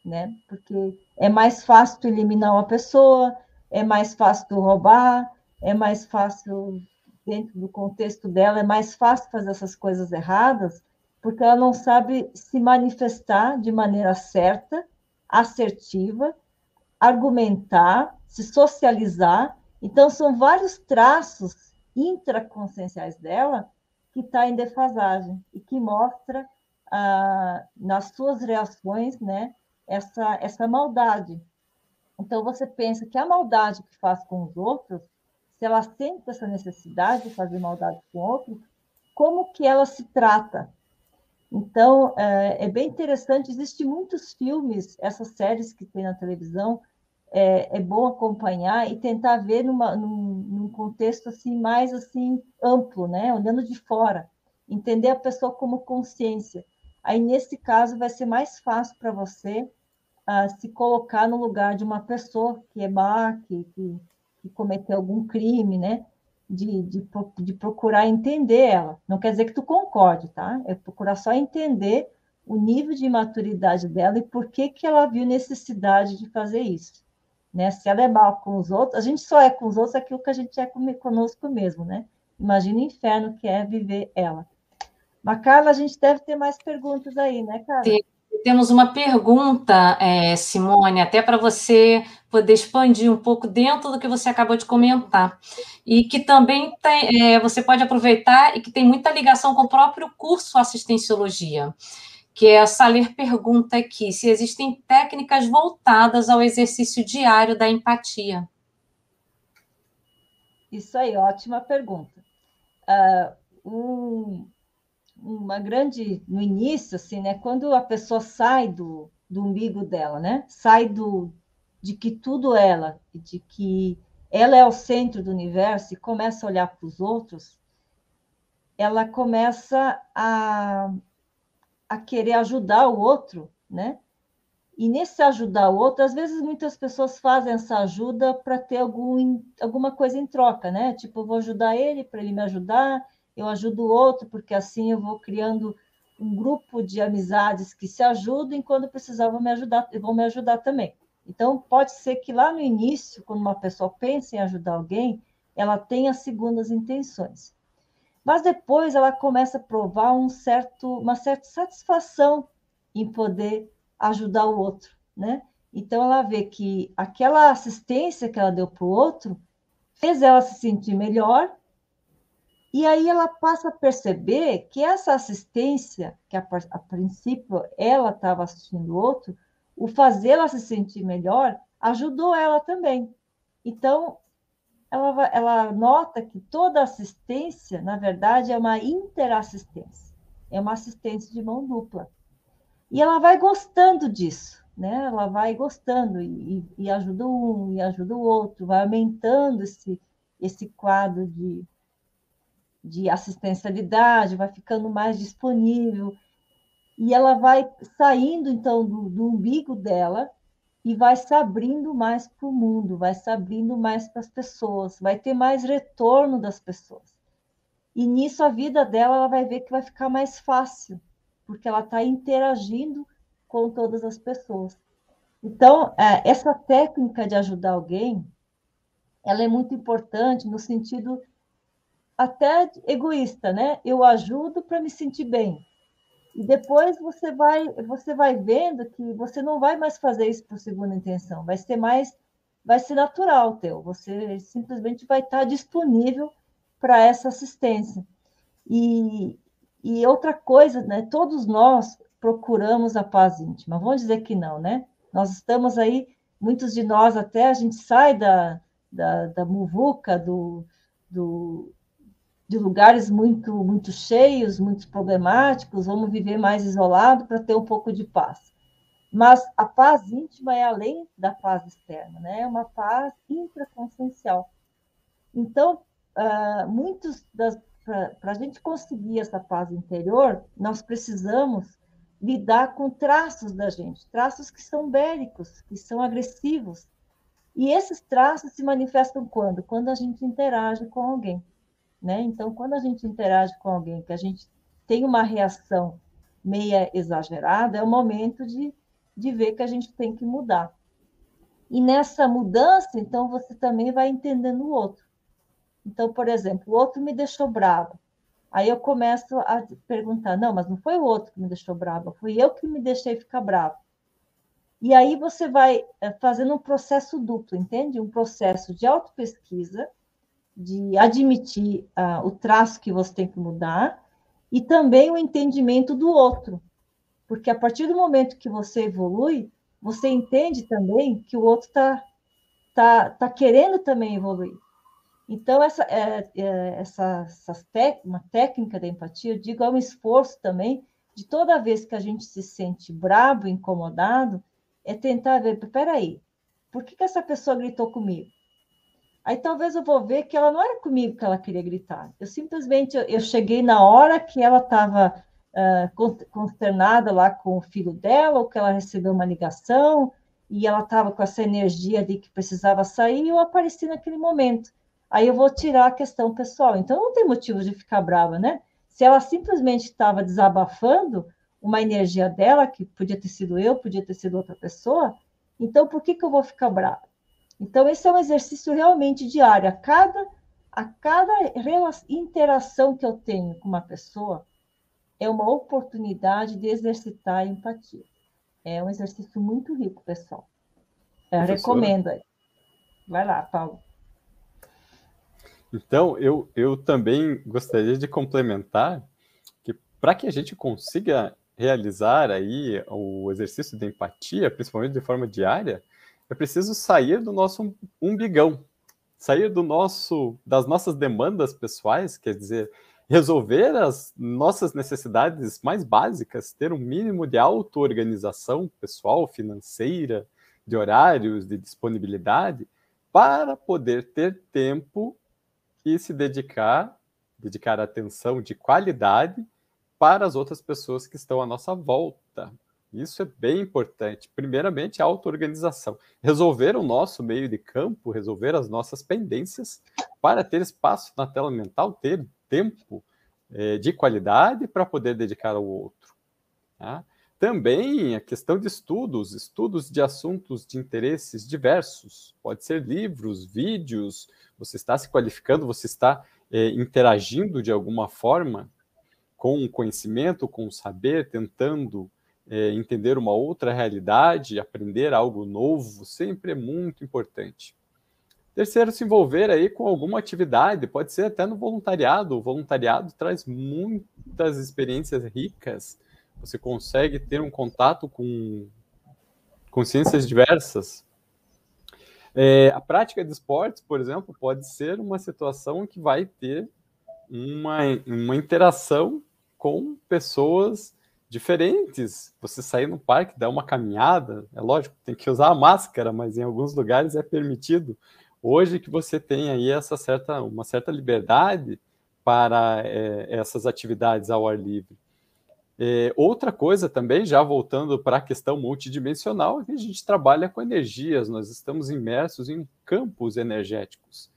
A: né? Porque é mais fácil eliminar uma pessoa, é mais fácil roubar, é mais fácil dentro do contexto dela, é mais fácil fazer essas coisas erradas, porque ela não sabe se manifestar de maneira certa, assertiva, argumentar, se socializar. Então, são vários traços intraconscienciais dela que está em defasagem e que mostra ah, nas suas reações né, essa, essa maldade. Então, você pensa que a maldade que faz com os outros, se ela sente essa necessidade de fazer maldade com o outro, como que ela se trata? Então, é, é bem interessante, existem muitos filmes, essas séries que tem na televisão, é, é bom acompanhar e tentar ver numa, num, num, contexto assim mais assim amplo, né? Olhando de fora, entender a pessoa como consciência. Aí nesse caso vai ser mais fácil para você uh, se colocar no lugar de uma pessoa que é má, que, que, que cometeu algum crime, né? De, de, de procurar entender ela. Não quer dizer que tu concorde, tá? É procurar só entender o nível de maturidade dela e por que, que ela viu necessidade de fazer isso né? Se ela é mal com os outros, a gente só é com os outros aquilo que a gente é conosco mesmo, né? Imagina o inferno que é viver ela. Mas, Carla, a gente deve ter mais perguntas aí, né, Carla?
E: Temos uma pergunta, é, Simone, até para você poder expandir um pouco dentro do que você acabou de comentar. E que também tem, é, você pode aproveitar e que tem muita ligação com o próprio curso Assistenciologia que é a Saler pergunta aqui se existem técnicas voltadas ao exercício diário da empatia.
A: Isso aí, ótima pergunta. Uh, um, uma grande, no início, assim, né, quando a pessoa sai do, do umbigo dela, né, sai do, de que tudo ela, de que ela é o centro do universo e começa a olhar para os outros, ela começa a a querer ajudar o outro, né? E nesse ajudar o outro, às vezes muitas pessoas fazem essa ajuda para ter algum, alguma coisa em troca, né? Tipo, eu vou ajudar ele para ele me ajudar, eu ajudo o outro, porque assim eu vou criando um grupo de amizades que se ajudam e quando precisar vão me ajudar, vão me ajudar também. Então, pode ser que lá no início, quando uma pessoa pensa em ajudar alguém, ela tenha segundas intenções. mas depois ela começa a provar um certo, uma certa satisfação em poder ajudar o outro, né? Então ela vê que aquela assistência que ela deu para o outro fez ela se sentir melhor, e aí ela passa a perceber que essa assistência, que a, a princípio ela estava assistindo o outro, o fazê-la se sentir melhor ajudou ela também. Então, ela, ela nota que toda assistência, na verdade, é uma interassistência, é uma assistência de mão dupla. E ela vai gostando disso, né? Ela vai gostando e, e ajuda um e ajuda o outro, vai aumentando esse, esse quadro de, de assistencialidade, vai ficando mais disponível. E ela vai saindo, então, do, do umbigo dela e vai se abrindo mais para o mundo, vai se abrindo mais para as pessoas, vai ter mais retorno das pessoas. E nisso a vida dela ela vai ver que vai ficar mais fácil, porque ela está interagindo com todas as pessoas. Então, é, essa técnica de ajudar alguém, ela é muito importante no sentido até egoísta, né? Eu ajudo para me sentir bem. E depois você vai, você vai vendo que você não vai mais fazer isso por segunda intenção, vai ser mais, vai ser natural teu. Você simplesmente vai estar disponível para essa assistência. E, e outra coisa, né? Todos nós procuramos a paz íntima. Vamos dizer que não, né? Nós estamos aí, muitos de nós até a gente sai da, da, da muvuca, do, do, de lugares muito, muito cheios, muito problemáticos, vamos viver mais isolado para ter um pouco de paz. Mas a paz íntima é além da paz externa, né? É uma paz intraconsciencial. Então, uh, muitos para a gente conseguir essa paz interior, nós precisamos lidar com traços da gente, traços que são bélicos, que são agressivos. E esses traços se manifestam quando? Quando a gente interage com alguém. Né? Então, quando a gente interage com alguém que a gente tem uma reação meia exagerada, é o momento de, de ver que a gente tem que mudar. E nessa mudança, então, você também vai entendendo o outro. Então, por exemplo, o outro me deixou bravo. Aí eu começo a perguntar: não, mas não foi o outro que me deixou bravo, foi eu que me deixei ficar bravo. E aí você vai eh, fazendo um processo duplo, entende? Um processo de autopesquisa, de admitir uh, o traço que você tem que mudar e também o entendimento do outro. Porque a partir do momento que você evolui, você entende também que o outro está tá, tá querendo também evoluir. Então, essa, é, é, essa, essa uma técnica da empatia, eu digo, é um esforço também de toda vez que a gente se sente bravo, incomodado, é tentar ver, peraí, por que, que essa pessoa gritou comigo? Aí talvez eu vou ver que ela não era comigo que ela queria gritar. Eu simplesmente, eu, eu cheguei na hora que ela estava uh, consternada lá com o filho dela, ou que ela recebeu uma ligação, e ela estava com essa energia de que precisava sair, e eu apareci naquele momento. Aí eu vou tirar a questão pessoal. Então não tem motivo de ficar brava, né? Se ela simplesmente estava desabafando uma energia dela, que podia ter sido eu, podia ter sido outra pessoa, então por que, que eu vou ficar brava? Então, esse é um exercício realmente diário. A cada, a cada interação que eu tenho com uma pessoa, é uma oportunidade de exercitar a empatia. É um exercício muito rico, pessoal. Eu recomendo aí. Vai lá, Paulo.
D: Então, eu, eu também gostaria de complementar que para que a gente consiga realizar aí o exercício de empatia, principalmente de forma diária, é preciso sair do nosso umbigão, sair do nosso, das nossas demandas pessoais, quer dizer, resolver as nossas necessidades mais básicas, ter um mínimo de auto-organização pessoal, financeira, de horários, de disponibilidade, para poder ter tempo e se dedicar, dedicar atenção de qualidade para as outras pessoas que estão à nossa volta, isso é bem importante. Primeiramente, a auto-organização. Resolver o nosso meio de campo, resolver as nossas pendências para ter espaço na tela mental, ter tempo é, de qualidade para poder dedicar ao outro. Tá? Também a questão de estudos, estudos de assuntos de interesses diversos. Pode ser livros, vídeos, você está se qualificando, você está é, interagindo de alguma forma com o conhecimento, com o saber, tentando é, entender uma outra realidade, aprender algo novo, sempre é muito importante. Terceiro, se envolver aí com alguma atividade, pode ser até no voluntariado. O voluntariado traz muitas experiências ricas. Você consegue ter um contato com consciências diversas. É, a prática de esportes, por exemplo, pode ser uma situação que vai ter uma, uma interação com pessoas diferentes. Você sair no parque, dar uma caminhada, é lógico, tem que usar a máscara, mas em alguns lugares é permitido. Hoje que você tem aí essa certa, uma certa liberdade para é, essas atividades ao ar livre. É, outra coisa também, já voltando para a questão multidimensional, é que a gente trabalha com energias, nós estamos imersos em campos energéticos.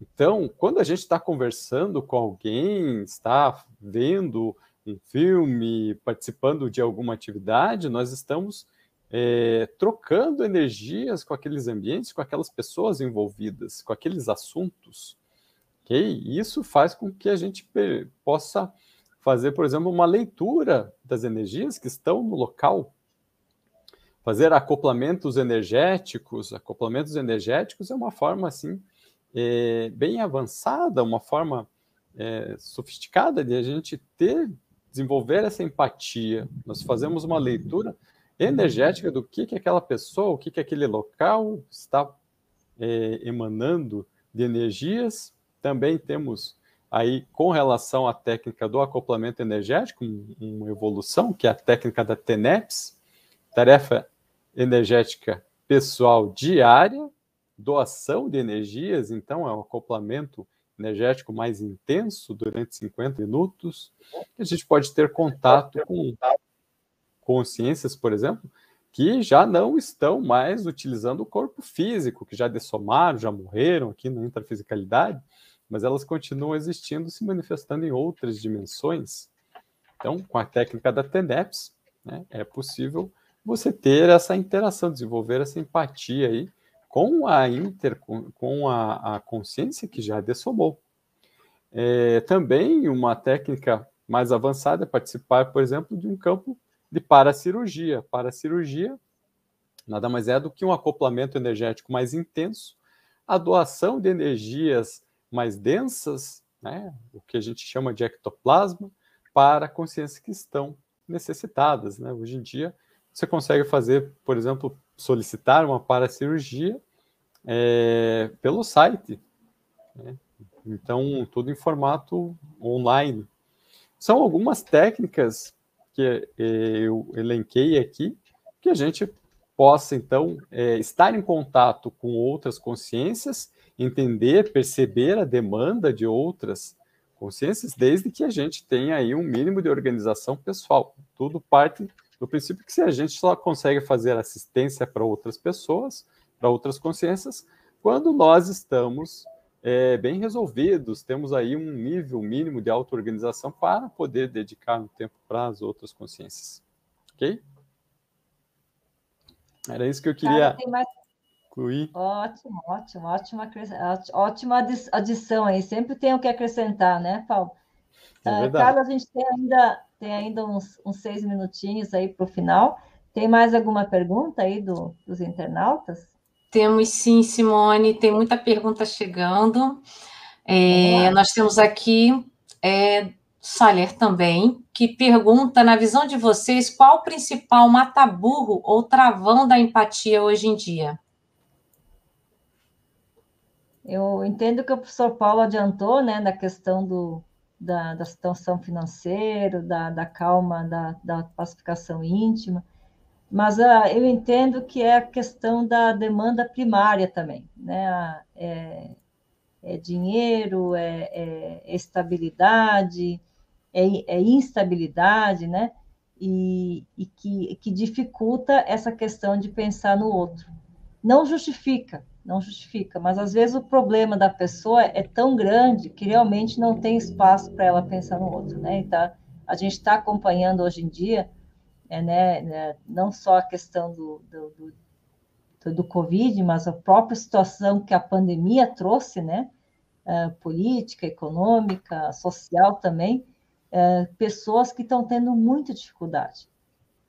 D: Então, quando a gente está conversando com alguém, está vendo um filme, participando de alguma atividade, nós estamos é, trocando energias com aqueles ambientes, com aquelas pessoas envolvidas, com aqueles assuntos. Okay? Isso faz com que a gente possa fazer, por exemplo, uma leitura das energias que estão no local, fazer acoplamentos energéticos. Acoplamentos energéticos é uma forma assim é, bem avançada, uma forma é, sofisticada de a gente ter desenvolver essa empatia. Nós fazemos uma leitura energética do que, que aquela pessoa, o que, que aquele local está é, emanando de energias. Também temos aí, com relação à técnica do acoplamento energético, uma evolução, que é a técnica da TENEPS, tarefa energética pessoal diária, doação de energias, então é o acoplamento energético mais intenso durante 50 minutos. A gente pode ter contato com consciências, por exemplo, que já não estão mais utilizando o corpo físico, que já dessomaram, já morreram aqui na intrafisicalidade, mas elas continuam existindo, se manifestando em outras dimensões. Então, com a técnica da TENEPS, né, é possível você ter essa interação, desenvolver essa empatia aí com a inter, com a, a consciência que já dessomou. É, também uma técnica mais avançada é participar, por exemplo, de um campo de paracirurgia. Paracirurgia nada mais é do que um acoplamento energético mais intenso, a doação de energias mais densas, né, o que a gente chama de ectoplasma, para consciências que estão necessitadas. Né? Hoje em dia, você consegue fazer, por exemplo, solicitar uma paracirurgia é, pelo site. Né? Então, tudo em formato online. São algumas técnicas que é, eu elenquei aqui que a gente possa, então, é, estar em contato com outras consciências, entender, perceber a demanda de outras consciências, desde que a gente tenha aí um mínimo de organização pessoal. Tudo parte do princípio que se a gente só consegue fazer assistência para outras pessoas, para outras consciências, quando nós estamos é, bem resolvidos, temos aí um nível mínimo de auto-organização para poder dedicar um tempo para as outras consciências. Ok? Era isso que eu queria mais... incluir.
A: Ótimo, ótimo, ótima, ótima adição aí. Sempre tem o que acrescentar, né, Paulo? É uh, Carlos, a gente tem ainda, tem ainda uns, uns seis minutinhos aí para o final. Tem mais alguma pergunta aí do, dos internautas?
E: Temos sim, Simone, tem muita pergunta chegando. É, nós temos aqui é, Saler também, que pergunta, na visão de vocês, qual o principal mataburro ou travão da empatia hoje em dia?
A: Eu entendo que o professor Paulo adiantou, né, da questão do, da, da situação financeira, da, da calma, da, da pacificação íntima, mas uh, eu entendo que é a questão da demanda primária também, né? É, é dinheiro, é, é estabilidade, é, é, instabilidade, né? E, e que, que dificulta essa questão de pensar no outro. Não justifica, não justifica, mas às vezes o problema da pessoa é tão grande que realmente não tem espaço para ela pensar no outro, né? Então, a gente está acompanhando hoje em dia é, né, né, não só a questão do, do, do, do, Covid, mas a própria situação que a pandemia trouxe, né? uh, política, econômica, social também, uh, pessoas que estão tendo muita dificuldade.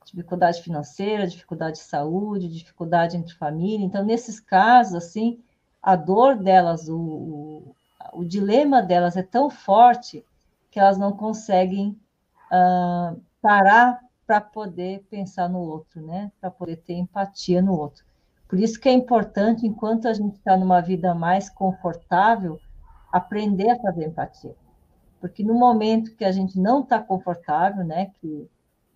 A: Dificuldade financeira, dificuldade de saúde, dificuldade entre família. Então, nesses casos, assim, a dor delas, o, o, o dilema delas é tão forte que elas não conseguem uh, parar para poder pensar no outro, né? Para poder ter empatia no outro. Por isso que é importante, enquanto a gente está numa vida mais confortável, aprender a fazer empatia. Porque no momento que a gente não está confortável, né? Que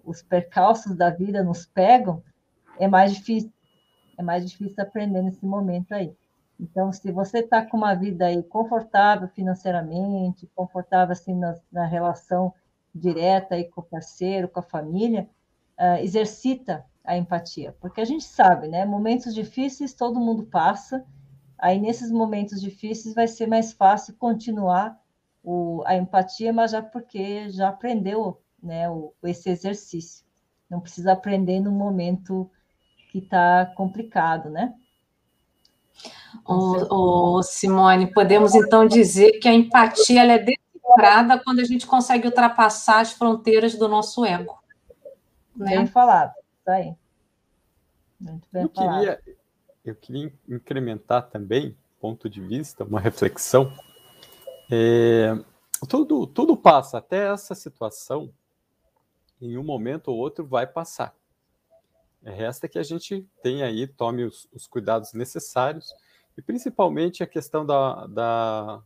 A: os percalços da vida nos pegam, é mais difícil. É mais difícil aprender nesse momento aí. Então, se você está com uma vida aí confortável financeiramente, confortável assim na, na relação direta aí com o parceiro, com a família, uh, exercita a empatia, porque a gente sabe, né? Momentos difíceis todo mundo passa, aí nesses momentos difíceis vai ser mais fácil continuar o, a empatia, mas já porque já aprendeu, né? O, esse exercício, não precisa aprender no momento que está complicado, né?
E: O, Simone, podemos então dizer que a empatia é decifrada quando a gente consegue ultrapassar as fronteiras do nosso ego.
A: Né? Bem falado, tá aí. Muito bem
D: eu
A: falado.
D: Queria, eu queria incrementar também, ponto de vista, uma reflexão. É, tudo, tudo passa, até essa situação, em um momento ou outro, vai passar. Resta que a gente tenha aí, tome os, os cuidados necessários, e principalmente a questão da, da,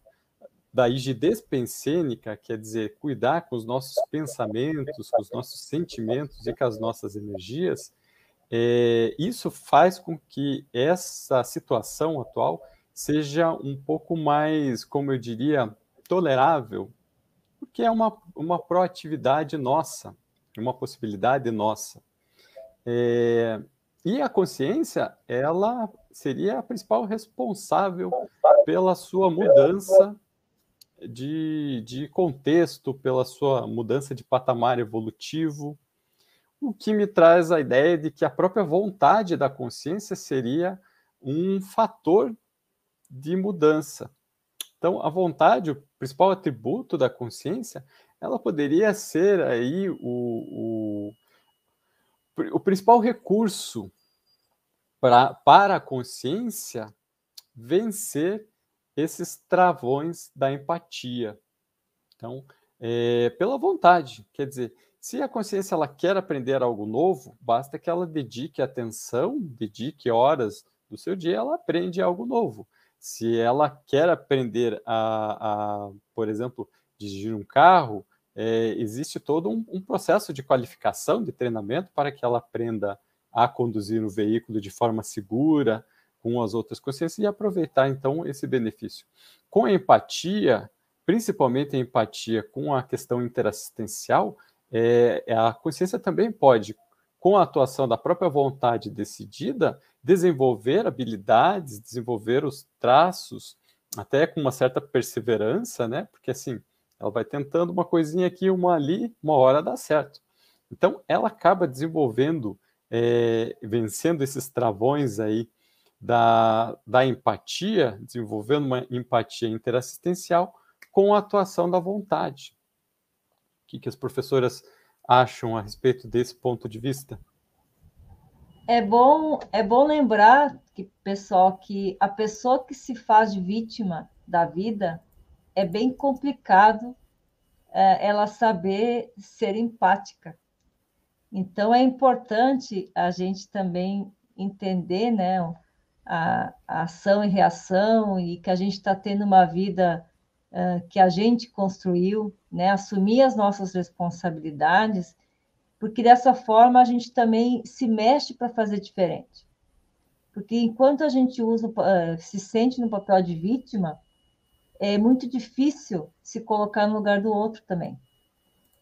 D: da rigidez pensênica, quer dizer, cuidar com os nossos pensamentos, com os nossos sentimentos e com as nossas energias, é, isso faz com que essa situação atual seja um pouco mais, como eu diria, tolerável, porque é uma, uma proatividade nossa, uma possibilidade nossa. É, e a consciência, ela seria a principal responsável pela sua mudança de, de contexto, pela sua mudança de patamar evolutivo, o que me traz a ideia de que a própria vontade da consciência seria um fator de mudança. Então, a vontade, o principal atributo da consciência, ela poderia ser aí o, o o principal recurso pra, para a consciência vencer esses travões da empatia. Então, é, pela vontade, quer dizer, se a consciência ela quer aprender algo novo, basta que ela dedique atenção, dedique horas do seu dia, ela aprende algo novo. Se ela quer aprender a, a por exemplo, dirigir um carro, é, existe todo um, um, processo de qualificação, de treinamento, para que ela aprenda a conduzir o veículo de forma segura, com as outras consciências, e aproveitar, então, esse benefício. Com a empatia, principalmente a empatia com a questão interassistencial, é, é, a consciência também pode, com a atuação da própria vontade decidida, desenvolver habilidades, desenvolver os traços, até com uma certa perseverança, né? Porque assim, ela vai tentando uma coisinha aqui, uma ali, uma hora dá certo. Então, ela acaba desenvolvendo, é, vencendo esses travões aí da, da empatia, desenvolvendo uma empatia interassistencial com a atuação da vontade. O que, que as professoras acham a respeito desse ponto de vista?
A: É bom, é bom lembrar que, pessoal, que a pessoa que se faz vítima da vida, é bem complicado é, ela saber ser empática. Então, é importante a gente também entender né, a, a ação e reação e que a gente está tendo uma vida uh, que a gente construiu, né, assumir as nossas responsabilidades, porque dessa forma a gente também se mexe para fazer diferente. Porque enquanto a gente usa, uh, se sente no papel de vítima, é muito difícil se colocar no lugar do outro também.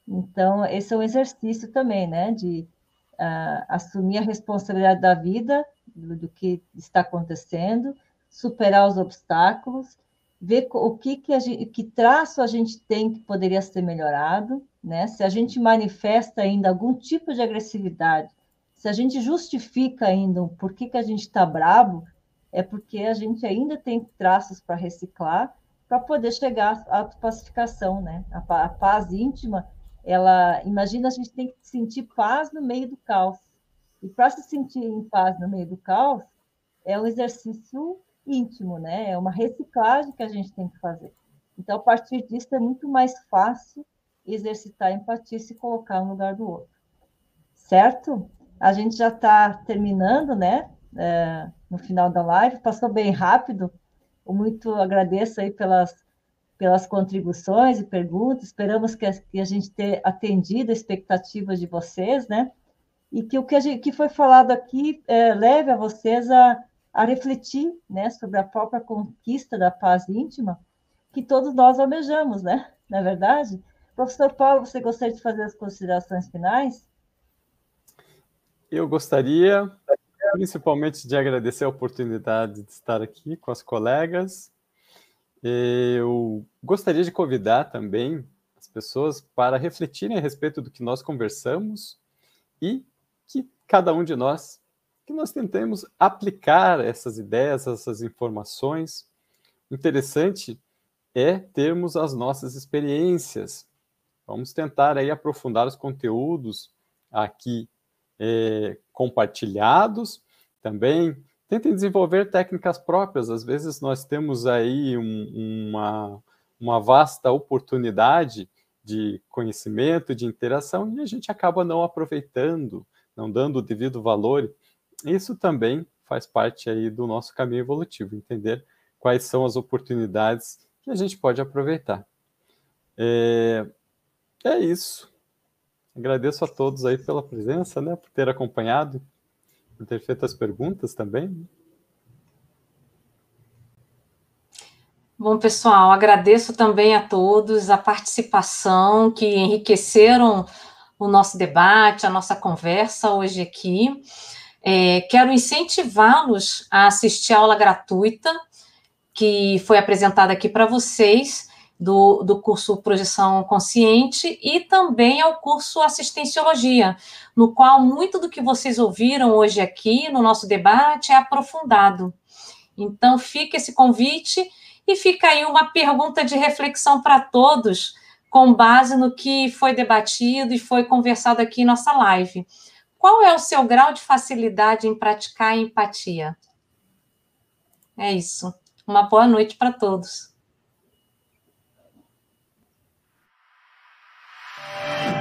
A: Então, esse é um exercício também, né, de uh, assumir a responsabilidade da vida, do, do, que está acontecendo, superar os obstáculos, ver o que, que, gente, que traço a gente tem que poderia ser melhorado, né? Se a gente manifesta ainda algum tipo de agressividade, se a gente justifica ainda por que, que a gente está bravo, é porque a gente ainda tem traços para reciclar para poder chegar à pacificação, né? A, a, paz íntima, ela, imagina a gente tem que sentir paz no meio do caos. E para se sentir em paz no meio do caos, é um exercício íntimo, né? É uma reciclagem que a gente tem que fazer. Então, a partir disso, é muito mais fácil exercitar a empatia e se colocar no lugar do outro. Certo? A gente já está terminando, né? É, no final da live, passou bem rápido. Eu muito agradeço aí pelas, pelas contribuições e perguntas. Esperamos que a, que a gente tenha atendido a expectativa de vocês, né? E que o que, gente, que foi falado aqui é, leve a vocês a, a refletir né, sobre a própria conquista da paz íntima que todos nós almejamos, né? Não é verdade? Professor Paulo, você gostaria de fazer as considerações finais?
D: Eu gostaria, principalmente, de agradecer a oportunidade de estar aqui com as colegas. Eu gostaria de convidar também as pessoas para refletirem a respeito do que nós conversamos e que cada um de nós, que nós tentemos aplicar essas ideias, essas informações. Interessante é termos as nossas experiências. Vamos tentar aí aprofundar os conteúdos aqui é, compartilhados. Também tentem desenvolver técnicas próprias. Às vezes nós temos aí um, uma, uma vasta oportunidade de conhecimento, de interação, e a gente acaba não aproveitando, não dando o devido valor. Isso também faz parte aí do nosso caminho evolutivo, entender quais são as oportunidades que a gente pode aproveitar. É, é isso. Agradeço a todos aí pela presença, né, por ter acompanhado, por ter feito as perguntas também.
E: Bom, pessoal, agradeço também a todos a participação que enriqueceram o nosso debate, a nossa conversa hoje aqui. É, quero incentivá-los a assistir a aula gratuita que foi apresentada aqui para vocês, do, do curso Projeção Consciente, e também ao curso Assistenciologia, no qual muito do que vocês ouviram hoje aqui no nosso debate é aprofundado. Então, fica esse convite e fica aí uma pergunta de reflexão para todos, com base no que foi debatido e foi conversado aqui em nossa live. Qual é o seu grau de facilidade em praticar a empatia? É isso. Uma boa noite para todos. you